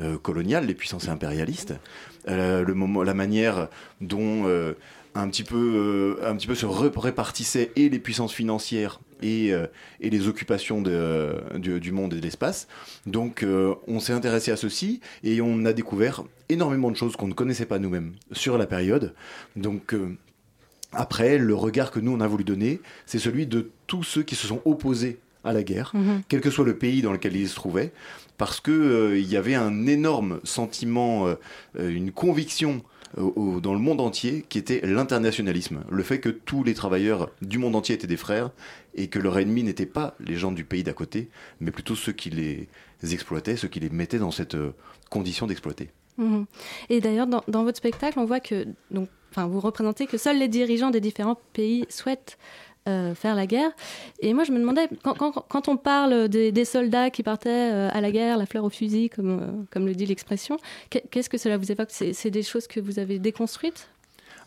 euh, coloniales, les puissances impérialistes, le moment, la manière dont un petit peu, un petit peu se ré- répartissaient et les puissances financières et, et les occupations du, du monde et de l'espace. Donc on s'est intéressé à ceci et on a découvert énormément de choses qu'on ne connaissait pas nous-mêmes sur la période. Donc après, le regard que nous on a voulu donner, c'est celui de tous ceux qui se sont opposés à la guerre, Mhm. quel que soit le pays dans lequel ils se trouvaient, parce que euh, il y avait un énorme sentiment, euh, euh, une conviction au- dans le monde entier qui était l'internationalisme, le fait que tous les travailleurs du monde entier étaient des frères et que leur ennemi n'était pas les gens du pays d'à côté, mais plutôt ceux qui les exploitaient, ceux qui les mettaient dans cette euh, condition d'exploiter. Mhm. Et d'ailleurs, dans, votre spectacle, on voit que donc, vous représentez que seuls les dirigeants des différents pays souhaitent euh, faire la guerre. Et moi, je me demandais, quand, on parle des, soldats qui partaient euh, à la guerre, la fleur au fusil, comme, euh, comme le dit l'expression, qu'est- qu'est-ce que cela vous évoque? C'est des choses que vous avez déconstruites?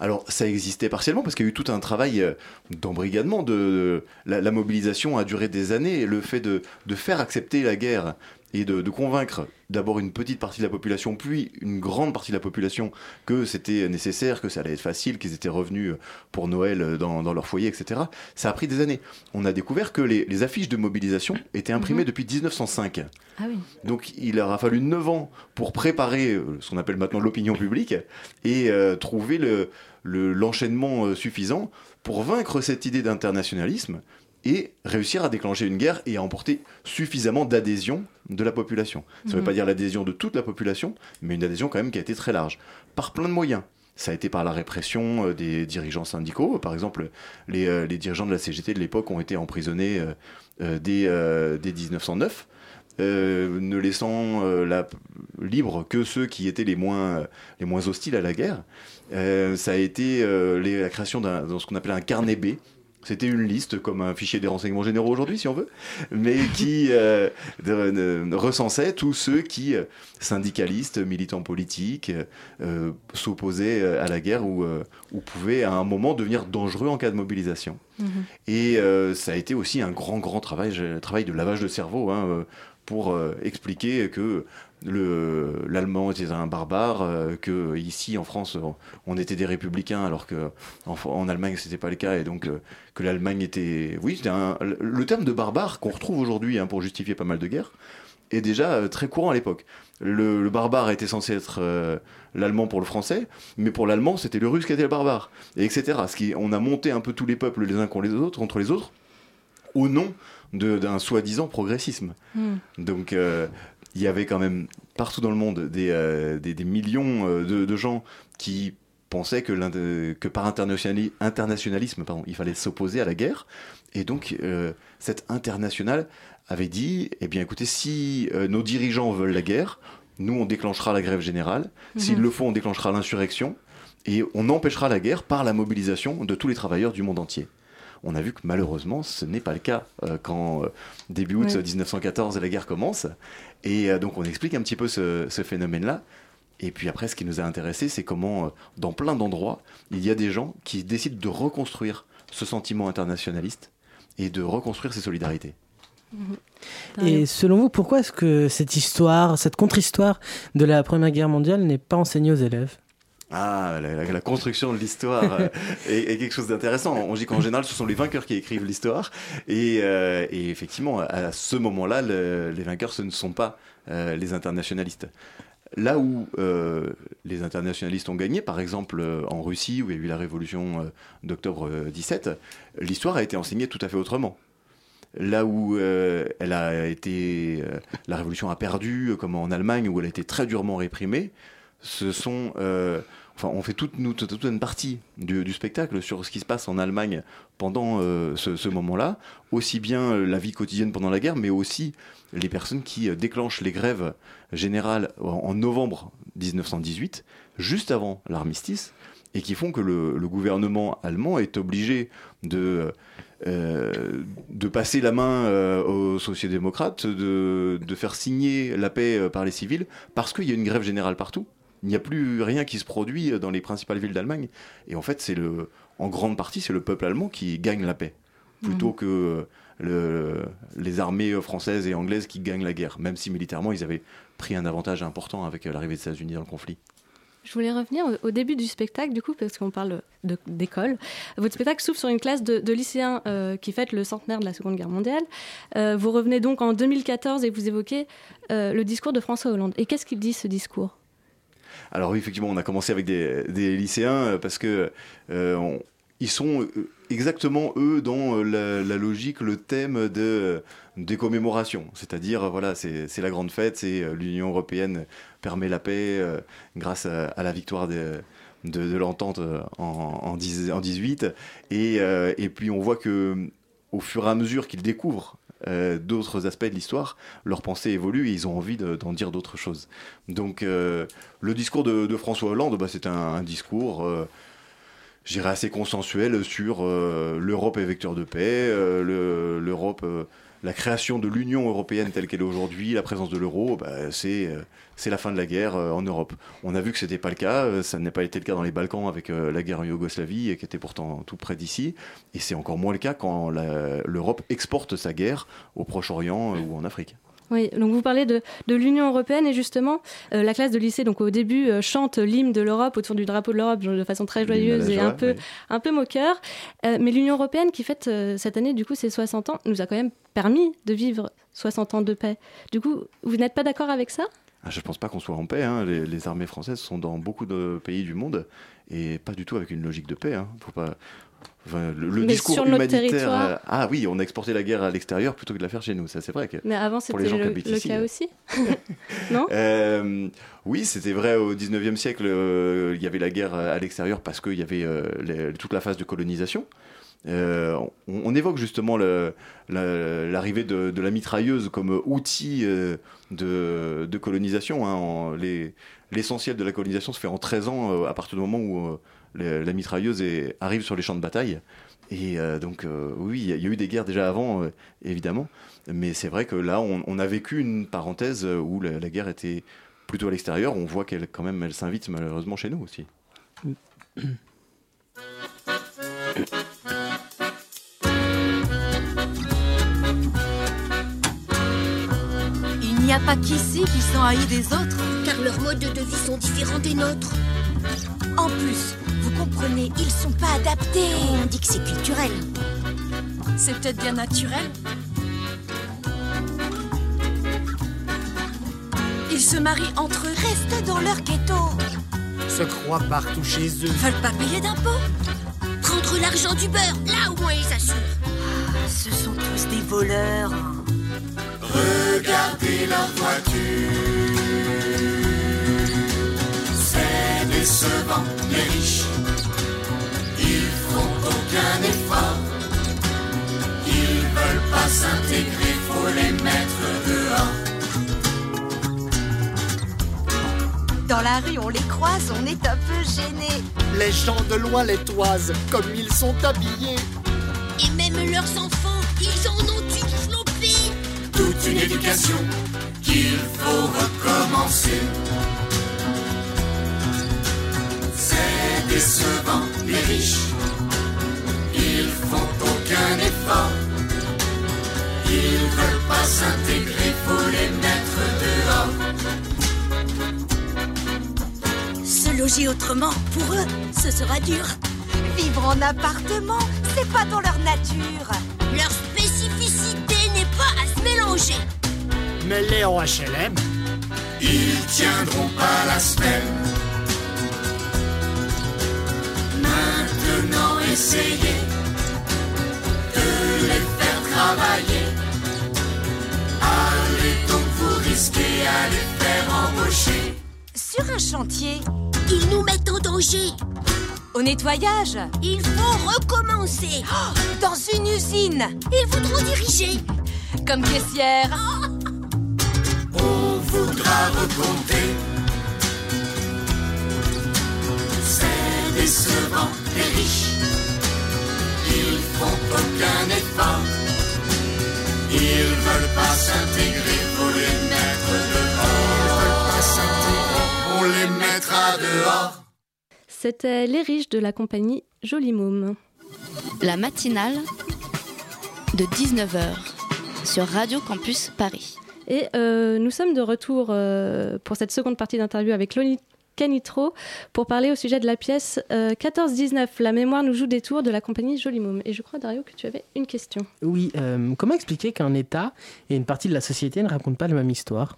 Alors, ça existait partiellement parce qu'il y a eu tout un travail d'embrigadement. De, la, la mobilisation a duré des années le fait de, de faire accepter la guerre et de, de convaincre d'abord une petite partie de la population, puis une grande partie de la population que c'était nécessaire, que ça allait être facile, qu'ils étaient revenus pour Noël dans, dans leur foyer, etc. Ça a pris des années. On a découvert que les, les affiches de mobilisation étaient imprimées Mhm. depuis 1905. Ah oui. Donc il leur a fallu 9 ans pour préparer euh, ce qu'on appelle maintenant l'opinion publique et euh, trouver le- le- l'enchaînement euh, suffisant pour vaincre cette idée d'internationalisme et réussir à déclencher une guerre et à emporter suffisamment d'adhésion de la population. Ça ne veut Mhm. pas dire l'adhésion de toute la population, mais une adhésion quand même qui a été très large, par plein de moyens. Ça a été par la répression euh, des dirigeants syndicaux. Par exemple, les, euh, les dirigeants de la CGT de l'époque ont été emprisonnés euh, dès, euh, dès 1909 euh, ne laissant euh, la, libre que ceux qui étaient les moins, euh, les moins hostiles à la guerre. Ça a été les- la création d'un dans ce qu'on appelait un carnet B. C'était une liste, comme un fichier des renseignements généraux aujourd'hui, si on veut, mais qui euh, recensait tous ceux qui, euh, syndicalistes, militants politiques, euh, s'opposaient à la guerre ou, euh, ou pouvaient à un moment devenir dangereux en cas de mobilisation. Et euh, ça a été aussi un grand, grand travail, travail de lavage de cerveau hein, pour euh, expliquer que l'allemand était un barbare, euh, que ici en France on- était des républicains alors que en, en Allemagne c'était pas le cas et donc euh, que l'Allemagne était, oui, un- le terme de barbare qu'on retrouve aujourd'hui hein, pour justifier pas mal de guerres est déjà euh, très courant à l'époque. Le, le barbare était censé être euh, l'allemand pour le français, mais pour l'allemand c'était le russe qui était le barbare, et etc. Ce qui, on a monté un peu tous les peuples les uns contre les autres, contre les autres, au nom d'un soi-disant progressisme. Hmm. Donc euh, il y avait quand même partout dans le monde des, euh, des, des millions euh, de, de gens qui pensaient que, par internationali- internationalisme, pardon, il fallait s'opposer à la guerre. Et donc, euh, cette internationale avait dit, eh bien écoutez, si euh, nos dirigeants veulent la guerre, nous, on déclenchera la grève générale. S'ils Mhm. le font, on déclenchera l'insurrection. Et on empêchera la guerre par la mobilisation de tous les travailleurs du monde entier. On a vu que malheureusement, ce n'est pas le cas euh, quand euh, début août Ouais. euh, 1914 la guerre commence. Et euh, donc on explique un petit peu ce, ce phénomène-là. Et puis après, ce qui nous a intéressé, c'est comment, euh, dans plein d'endroits, il y a des gens qui décident de reconstruire ce sentiment internationaliste et de reconstruire ces solidarités. Et selon vous, pourquoi est-ce que cette histoire, cette contre-histoire de la Première Guerre mondiale n'est pas enseignée aux élèves? Ah, la, construction de l'histoire euh, est, quelque chose d'intéressant. On dit qu'en général, ce sont les vainqueurs qui écrivent l'histoire. Et, euh, effectivement, à ce moment-là, le- les vainqueurs, ce ne sont pas euh, les internationalistes. Là où les internationalistes ont gagné, par exemple en Russie, où il y a eu la révolution d'octobre euh, 17, l'histoire a été enseignée tout à fait autrement. Là où elle a été, la révolution a perdu, comme en Allemagne où elle a été très durement réprimée, ce sont, euh, enfin, on fait toute, nous, toute, une partie du, spectacle sur ce qui se passe en Allemagne pendant euh, ce, moment-là, aussi bien euh, la vie quotidienne pendant la guerre, mais aussi les personnes qui déclenchent les grèves générales en, novembre 1918, juste avant l'armistice, et qui font que le, gouvernement allemand est obligé de, de passer la main aux sociodémocrates, de, de faire signer la paix par les civils, parce qu'il y a une grève générale partout. Il n'y a plus rien qui se produit dans les principales villes d'Allemagne. Et en fait, c'est le, en grande partie, c'est le peuple allemand qui gagne la paix, plutôt Mhm. que le- les armées françaises et anglaises qui gagnent la guerre, même si militairement, ils avaient pris un avantage important avec l'arrivée des États-Unis dans le conflit. Je voulais revenir au, début du spectacle, du coup, parce qu'on parle d'école. Votre spectacle s'ouvre sur une classe de, de lycéens euh, qui fête le centenaire de la Seconde Guerre mondiale. Euh, vous revenez donc en 2014 et vous évoquez euh, le discours de François Hollande. Et qu'est-ce qu'il dit, ce discours? Alors oui, effectivement, on a commencé avec des, lycéens euh, parce que euh, ils sont euh, exactement eux dans la, logique, le thème de des commémorations. C'est-à-dire, voilà, c'est la grande fête, c'est l'Union européenne permet la paix grâce à, la victoire de, l'entente en, en, 10 en 18. Et, et puis on voit que au fur et à mesure qu'ils découvrent euh, d'autres aspects de l'histoire, leur pensée évolue et ils ont envie de- d'en dire d'autres choses. Donc euh, le discours de, de François Hollande, bah, c'est un, un discours, euh, je dirais, assez consensuel sur euh, l'Europe est vecteur de paix, le- l'Europe, la création de l'Union européenne telle qu'elle est aujourd'hui, la présence de l'euro, bah, c'est euh, c'est la fin de la guerre euh, en Europe. On a vu que c'était pas le cas, euh, ça n'a pas été le cas dans les Balkans avec la guerre en Yougoslavie, qui était pourtant tout près d'ici, et c'est encore moins le cas quand l'Europe exporte sa guerre au Proche-Orient ou en Afrique. Oui, donc vous parlez de, de l'Union européenne et justement, euh, la classe de lycée, donc au début, euh, chante l'hymne de l'Europe autour du drapeau de l'Europe de façon très joyeuse et joie, un peu, oui. un peu moqueur. Euh, mais l'Union européenne, qui fête cette année, du coup, ses 60 ans, nous a quand même permis de vivre 60 ans de paix. Du coup, vous n'êtes pas d'accord avec ça? Ah, Je ne pense pas qu'on soit en paix. hein. Les, les armées françaises sont dans beaucoup de pays du monde et pas du tout avec une logique de paix. hein. Faut pas... enfin, le discours sur humanitaire. territoire. euh, Ah oui, on a exporté la guerre à l'extérieur plutôt que de la faire chez nous. Ça, c'est vrai. Que Mais avant, c'était le, habitent le ici, cas euh, aussi (laughs) Non? Euh, oui, c'était vrai au 19e siècle. euh, il y avait la guerre à l'extérieur parce qu'il y avait euh, les- toute la phase de colonisation. Euh, on, on évoque justement l'arrivée de, de la mitrailleuse comme outil euh, de, de colonisation. hein. En- les- L'essentiel de la colonisation se fait en 13 ans euh, à partir du moment où la mitrailleuse est- arrive sur les champs de bataille. Et euh, donc, euh, oui, il y, a- il y a eu des guerres déjà avant, euh, évidemment. Mais c'est vrai que là, on, on a vécu une parenthèse où la, la guerre était plutôt à l'extérieur. On voit qu'elle, quand même, elle s'invite malheureusement chez nous aussi. Il n'y a pas qu'ici qui sont haïs des autres. Car leurs modes de vie sont différents des nôtres. En plus, comprenez, ils sont pas adaptés. On dit que c'est culturel. C'est peut-être bien naturel. Ils se marient entre eux. Restent dans leur ghetto. Se croient partout chez eux. Veulent pas payer d'impôts. Prendre l'argent du beurre, là au moins ils assurent. Ah, ce sont tous des voleurs. Regardez leur voiture. C'est décevant, les riches. Aucun effort. Ils veulent pas s'intégrer, faut les mettre dehors. Dans la rue, on les croise, on est un peu gêné. Les gens de loin les toisent, comme ils sont habillés. Et même leurs enfants, ils en ont une flopée. Toute une éducation qu'il faut recommencer. C'est décevant, les riches. Ils font aucun effort. Ils veulent pas s'intégrer, faut les mettre dehors. Se loger autrement, pour eux, ce sera dur. Vivre en appartement, c'est pas dans leur nature. Leur spécificité n'est pas à se mélanger. Mais les HLM, ils tiendront pas la semaine. Maintenant, essayez travailler. Allez donc vous risquer à les faire embaucher. Sur un chantier, ils nous mettent en danger. Au nettoyage, il faut recommencer. Oh, (gasps) dans une usine, ils voudront diriger. Comme caissière. Oh, (laughs) On voudra recompter. C'est décevant, les riches. Ils font aucun effort. Ils veulent pas s'intégrer, faut les mettre dehors. Ils veulent pas s'intégrer, on les mettra dehors. C'était Les Riches de la compagnie Joli Môme. La matinale de 19h sur Radio Campus Paris. Et euh, nous sommes de retour euh, pour cette seconde partie d'interview avec Loni Canitro pour parler au sujet de la pièce euh, 14-19, La mémoire nous joue des tours de la compagnie Joli Môme. Et je crois, Dario, que tu avais une question. Oui, euh, comment expliquer qu'un État et une partie de la société ne racontent pas la même histoire?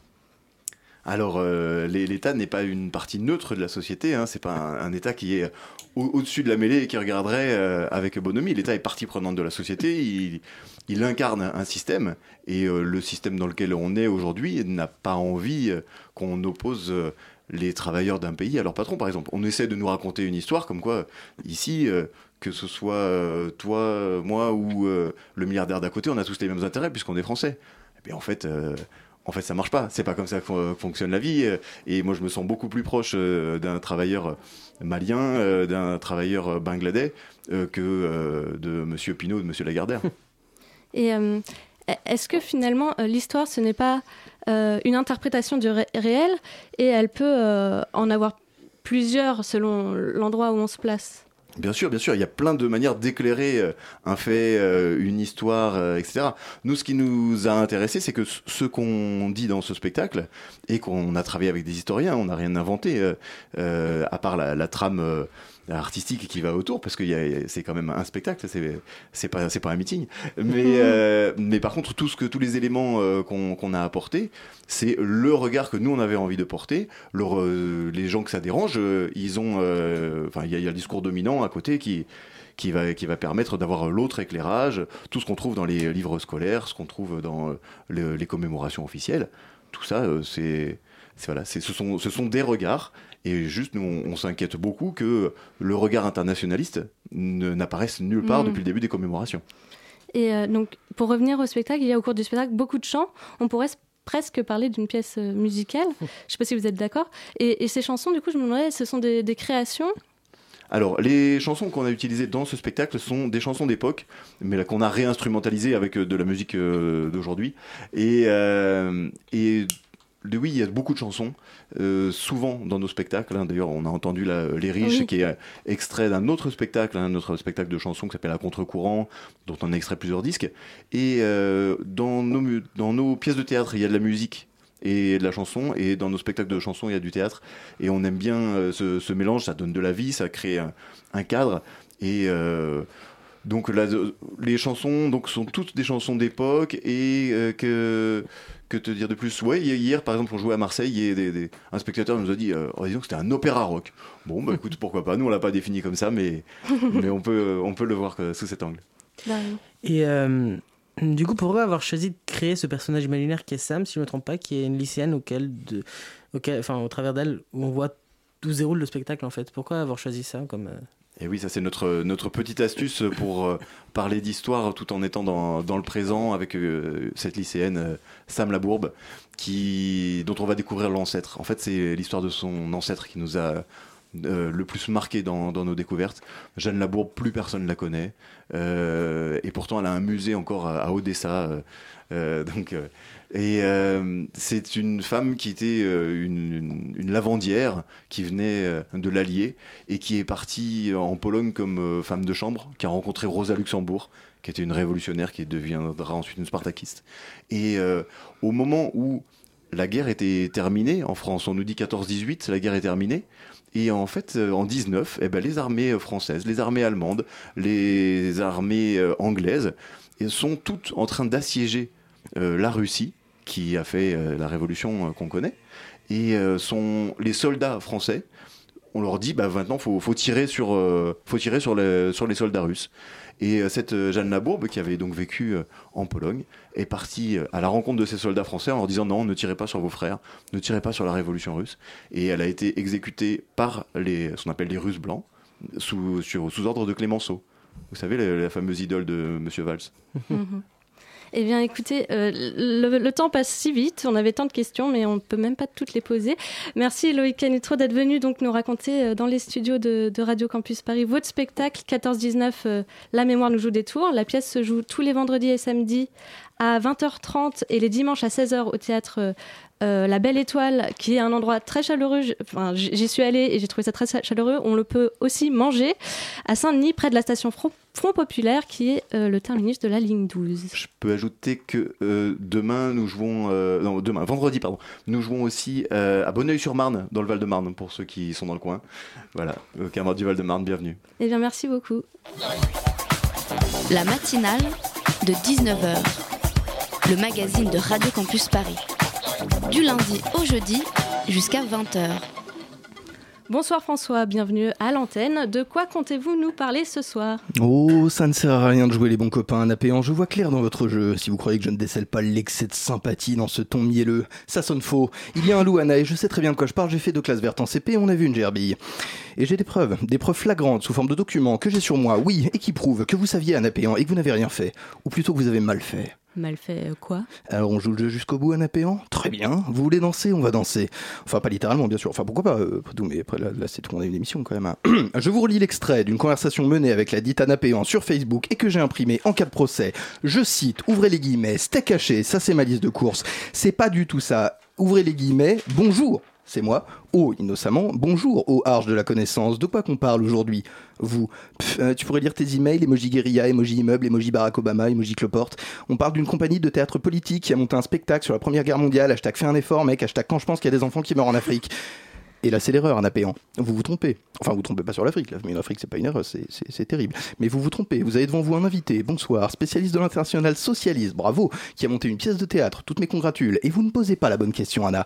Alors, euh, l'État n'est pas une partie neutre de la société, hein, c'est pas un, un État qui est au- au-dessus de la mêlée et qui regarderait euh, avec bonhomie. L'État est partie prenante de la société, il, il incarne un système, et euh, le système dans lequel on est aujourd'hui n'a pas envie qu'on oppose euh, les travailleurs d'un pays à leur patron, par exemple. On essaie de nous raconter une histoire comme quoi, ici, euh, que ce soit euh, toi, moi ou euh, le milliardaire d'à côté, on a tous les mêmes intérêts puisqu'on est français. Et bien en fait... en fait, ça marche pas. C'est pas comme ça que fon- fonctionne la vie. Et moi, je me sens beaucoup plus proche d'un travailleur malien, d'un travailleur bangladais, que de Monsieur Pinault, de Monsieur Lagardère. Et est-ce que finalement, euh, l'histoire, ce n'est pas euh, une interprétation du ré- réel et elle peut euh, en avoir plusieurs selon l'endroit où on se place? Bien sûr, bien sûr, il y a plein de manières d'éclairer un fait, une histoire, etc. Nous, ce qui nous a intéressé, c'est que ce qu'on dit dans ce spectacle, et qu'on a travaillé avec des historiens, on n'a rien inventé, à part la, trame artistique qui va autour, parce que c'est quand même un spectacle, c'est c'est pas, c'est pas un meeting. Mais, (laughs) euh, mais par contre, tout ce que, tous les éléments euh, qu'on a apportés, c'est le regard que nous, on avait envie de porter. Le les gens que ça dérange, euh, ils ont... Enfin, il y, a- il y a le discours dominant à côté qui qui va, qui va permettre d'avoir l'autre éclairage, tout ce qu'on trouve dans les livres scolaires, ce qu'on trouve dans le- les commémorations officielles. Tout ça, c'est, c'est- voilà, c'est, ce, sont, ce sont des regards. Et juste, nous, on, on s'inquiète beaucoup que le regard internationaliste ne- n'apparaisse nulle part Mhm. depuis le début des commémorations. Et euh, donc, pour revenir au spectacle, il y a au cours du spectacle beaucoup de chants. On pourrait presque parler d'une pièce euh, musicale. Je ne sais pas si vous êtes d'accord. Et, et ces chansons, du coup, je me demandais, ce sont des, des créations? Alors, les chansons qu'on a utilisées dans ce spectacle sont des chansons d'époque, mais là, qu'on a réinstrumentalisées avec euh, de la musique euh, d'aujourd'hui. Et, euh, oui, il y a beaucoup de chansons, euh, souvent dans nos spectacles. hein. D'ailleurs, on a entendu Les Riches, Oui. qui est euh, extrait d'un autre spectacle, un autre spectacle de chansons qui s'appelle À Contre-courant, dont on a extrait plusieurs disques. Et euh, dans, nos, mu- dans nos pièces de théâtre, il y a de la musique et de la chanson, et dans nos spectacles de chansons, il y a du théâtre, et on aime bien euh, ce, ce mélange, ça donne de la vie, ça crée un, un cadre, et donc là, euh, les chansons donc, sont toutes des chansons d'époque, et euh, que, que te dire de plus? Ouais, hi- hier par exemple, on jouait à Marseille, et des- des- un spectateur nous a dit, euh, oh, disons que c'était un opéra rock. Bon, bah écoute, pourquoi pas, nous on l'a pas défini comme ça, mais, (laughs) mais on, peut, on peut le voir que- sous cet angle. Et euh, du coup, pourquoi avoir choisi de créer ce personnage imaginaire qui est Sam, si je ne me trompe pas, qui est une lycéenne auquel de, auquel, enfin, au travers d'elle, où on voit d'où se déroule le spectacle en fait? Pourquoi avoir choisi ça comme euh, Et oui, ça c'est notre, notre petite astuce pour euh, (laughs) parler d'histoire tout en étant dans, dans le présent avec euh, cette lycéenne euh, Sam Labourbe qui, dont on va découvrir l'ancêtre. En fait, c'est l'histoire de son ancêtre qui nous a le plus marqué dans, nos découvertes. Jeanne Labourbe, plus personne ne la connaît. Et pourtant, elle a un musée encore à, à Odessa. donc, et euh, c'est une femme qui était euh, une, une- une lavandière qui venait euh, de l'Allier et qui est partie en Pologne comme euh, femme de chambre, qui a rencontré Rosa Luxembourg, qui était une révolutionnaire qui deviendra ensuite une spartakiste. Et euh, au moment où la guerre était terminée en France, on nous dit 14-18, la guerre est terminée. Et en fait, euh, en 19, eh ben, les armées euh, françaises, les armées allemandes, les armées euh, anglaises sont toutes en train d'assiéger euh, la Russie, qui a fait euh, la révolution euh, qu'on connaît. Et euh, sont les soldats français. On leur dit, bah, maintenant, faut, faut tirer sur, faut tirer sur, les, sur les soldats russes. Et cette Jeanne Labourbe, qui avait donc vécu en Pologne, est partie à la rencontre de ces soldats français en leur disant non, ne tirez pas sur vos frères, ne tirez pas sur la révolution russe. Et elle a été exécutée par les, ce qu'on appelle les Russes blancs, sous, sous ordre de Clémenceau. Vous savez, la, la fameuse idole de Monsieur Valls. (laughs) Eh bien, écoutez, euh, le, temps passe si vite. On avait tant de questions, mais on ne peut même pas toutes les poser. Merci Loïc Canitro d'être venu donc nous raconter euh, dans les studios de, de Radio Campus Paris votre spectacle 14-19 euh, La mémoire nous joue des tours. La pièce se joue tous les vendredis et samedis à 20h30 et les dimanches à 16h au théâtre euh, La Belle Étoile, qui est un endroit très chaleureux. Enfin, j'y suis allée et j'ai trouvé ça très cha- chaleureux. On le peut aussi manger à Saint-Denis, près de la station Front, Front Populaire, qui est euh, le terminus de la ligne 12. Je peux ajouter que euh, demain, nous jouons, euh, non, demain, vendredi, pardon, nous jouons aussi euh, à Bonneuil-sur-Marne, dans le Val-de-Marne, pour ceux qui sont dans le coin. Voilà, au Camarade du Val-de-Marne, bienvenue. Eh bien, merci beaucoup. La matinale de 19h, le magazine de Radio Campus Paris. Du lundi au jeudi jusqu'à 20h. Bonsoir François, bienvenue à l'antenne. De quoi comptez-vous nous parler ce soir? Oh, ça ne sert à rien de jouer les bons copains Napéan. Je vois clair dans votre jeu. Si vous croyez que je ne décèle pas l'excès de sympathie dans ce ton mielleux, ça sonne faux. Il y a un loup Anna et je sais très bien de quoi je parle. J'ai fait deux classes vertes en CP et on a vu une gerbille. Et j'ai des preuves, des preuves flagrantes sous forme de documents que j'ai sur moi, oui, et qui prouvent que vous saviez Anapéan et que vous n'avez rien fait. Ou plutôt que vous avez mal fait. Mal fait euh, quoi? Alors on joue le jeu jusqu'au bout, Anapéan Très bien. Vous voulez danser? On va danser. Enfin, pas littéralement, bien sûr. Enfin, pourquoi pas, euh, tout, mais après, là, là, c'est tout, on a une émission quand même. hein. (clears throat) Je vous relis l'extrait d'une conversation menée avec la dite Anapéan sur Facebook et que j'ai imprimé en cas de procès. Je cite, ouvrez les guillemets, steak caché, ça c'est ma liste de courses. C'est pas du tout ça. Ouvrez les guillemets, bonjour c'est moi. Oh, innocemment, bonjour, ô arche de la connaissance. De quoi qu'on parle aujourd'hui Vous? Euh, tu pourrais lire tes emails, emoji guérilla, emoji immeuble, emoji Barack Obama, emoji cloporte. On parle d'une compagnie de théâtre politique qui a monté un spectacle sur la première guerre mondiale. Hashtag fais un effort, mec. Hashtag quand je pense qu'il y a des enfants qui meurent en Afrique. Et là, c'est l'erreur, Anapéan. Vous vous trompez. Enfin, vous vous trompez pas sur l'Afrique. La famille d'Afrique, c'est pas une erreur, c'est terrible. Mais vous vous trompez. Vous avez devant vous un invité. Bonsoir, spécialiste de l'international socialiste. Bravo, qui a monté une pièce de théâtre. Toutes mes congratules. Et vous ne posez pas la bonne question, Anna.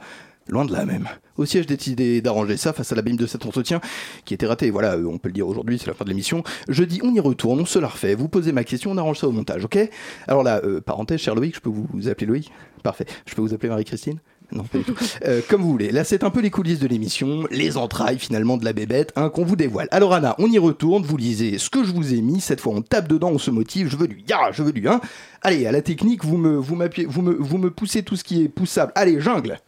Loin de là même. Aussi, j'ai décidé d'arranger ça face à l'abîme de cet entretien qui était raté. Voilà, euh, on peut le dire aujourd'hui, c'est la fin de l'émission. Je dis, on y retourne, on se la refait. Vous posez ma question, on arrange ça au montage, ok? Alors là, euh, parenthèse, cher Loïc, je peux vous, vous appeler Loïc? Parfait. Je peux vous appeler Marie-Christine? Non, pas du tout. (laughs) Euh, comme vous voulez. Là, c'est un peu les coulisses de l'émission, les entrailles finalement de la bébête hein, qu'on vous dévoile. Alors Anna, on y retourne, vous lisez ce que je vous ai mis. Cette fois, on tape dedans, on se motive. Je veux du ya, je veux du hein. Allez, à la technique, vous me, vous vous me, vous me poussez tout ce qui est poussable. Allez, jungle.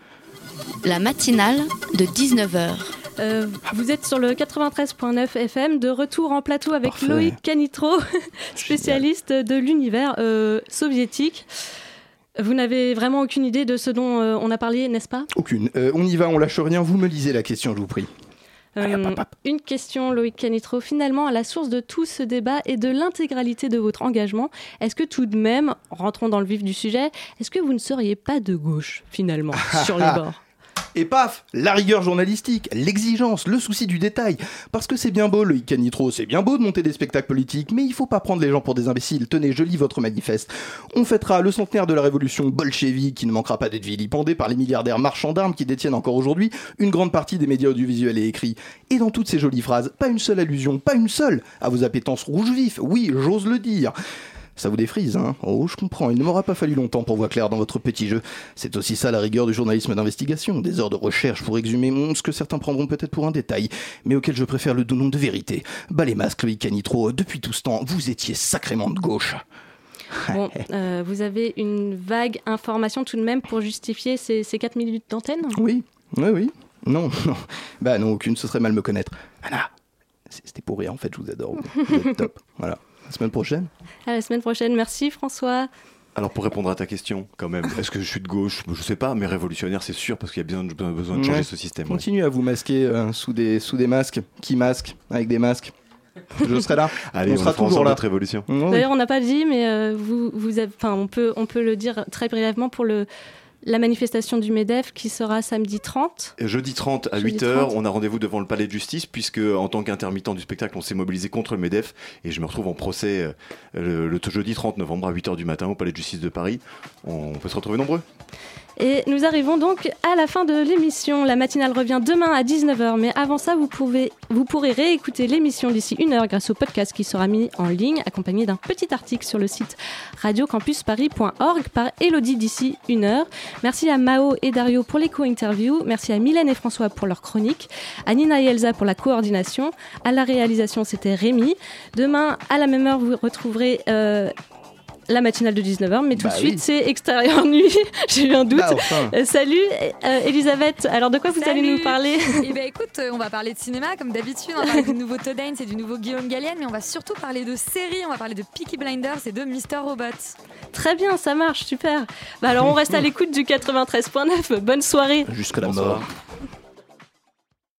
La matinale de 19h. Euh, vous êtes sur le 93.9 FM, de retour en plateau avec Parfait. Loïc Canitro, (laughs) spécialiste de l'univers euh, soviétique. Vous n'avez vraiment aucune idée de ce dont euh, on a parlé, n'est-ce pas? Aucune. Euh, on y va, on lâche rien. Vous me lisez la question, je vous prie. Euh, Une question, Loïc Canitro. Finalement, à la source de tout ce débat et de l'intégralité de votre engagement, est-ce que tout de même, rentrons dans le vif du sujet, est-ce que vous ne seriez pas de gauche, finalement, (laughs) sur les bords? Et paf, la rigueur journalistique, l'exigence, le souci du détail. Parce que c'est bien beau, le Canitro, c'est bien beau de monter des spectacles politiques, mais il faut pas prendre les gens pour des imbéciles. Tenez, je lis votre manifeste. On fêtera le centenaire de la révolution bolchevique, qui ne manquera pas d'être vilipendé par les milliardaires marchands d'armes qui détiennent encore aujourd'hui une grande partie des médias audiovisuels et écrits. Et dans toutes ces jolies phrases, pas une seule allusion, pas une seule, à vos appétences rouges vifs. Oui, j'ose le dire. Ça vous défrise, hein? Oh, je comprends, il ne m'aura pas fallu longtemps pour voir clair dans votre petit jeu. C'est aussi ça la rigueur du journalisme d'investigation, des heures de recherche pour exhumer hum, ce que certains prendront peut-être pour un détail, mais auquel je préfère le doux nom de vérité. Bah les masques, Loïc Canitro, depuis tout ce temps, vous étiez sacrément de gauche. Bon, euh, vous avez une vague information tout de même pour justifier ces, ces 4 minutes d'antenne? Oui, oui, oui. Non, (laughs) non. Bah non, aucune, ce serait mal me connaître. Anna, c'était pour rire, en fait, je vous adore. vous. Vous êtes top. Voilà. La semaine prochaine À la semaine prochaine. Merci François. Alors pour répondre à ta question, quand même, est-ce que je suis de gauche? Je sais pas, mais révolutionnaire, c'est sûr, parce qu'il y a bien besoin besoin de changer Ouais. ce système. ouais. Continuez à vous masquer euh, sous, des, sous des masques. Qui masque? Avec des masques. Je serai là. (laughs) Allez, on, sera fera toujours là. notre révolution. D'ailleurs, on n'a pas dit, mais euh, vous, vous avez, enfin, on peut, on peut le dire très brièvement pour le, la manifestation du MEDEF qui sera samedi 30. Et Jeudi 30 à Jeudi 8h, 30. on a rendez-vous devant le palais de justice, puisque en tant qu'intermittent du spectacle, on s'est mobilisé contre le MEDEF, et je me retrouve en procès euh, le, le jeudi 30 novembre à 8h du matin au palais de justice de Paris. On peut se retrouver nombreux. Et nous arrivons donc à la fin de l'émission. La matinale revient demain à 19h. Mais avant ça, vous, pouvez, vous pourrez réécouter l'émission d'ici une heure grâce au podcast qui sera mis en ligne, accompagné d'un petit article sur le site radiocampusparis.org par Elodie d'ici une heure. Merci à Mao et Dario pour les co-interviews. Merci à Mylène et François pour leur chronique. À Nina et Elsa pour la coordination. À la réalisation, c'était Rémi. Demain, à la même heure, vous retrouverez. euh, la matinale de 19h, mais tout Bah de suite oui. c'est extérieur (laughs) nuit. J'ai eu un doute. Bah, enfin. Euh, salut euh, Elisabeth, alors de quoi vous allez nous parler Eh (laughs) ben écoute, euh, on va parler de cinéma comme d'habitude, on va parler du nouveau Todd Haynes et du nouveau Guillaume Gallienne, mais on va surtout parler de séries, on va parler de Peaky Blinders et de Mr. Robot. Très bien, ça marche, super. Bah alors on reste à l'écoute du 93.9. Bonne soirée. Jusqu'à la Bonsoir. mort.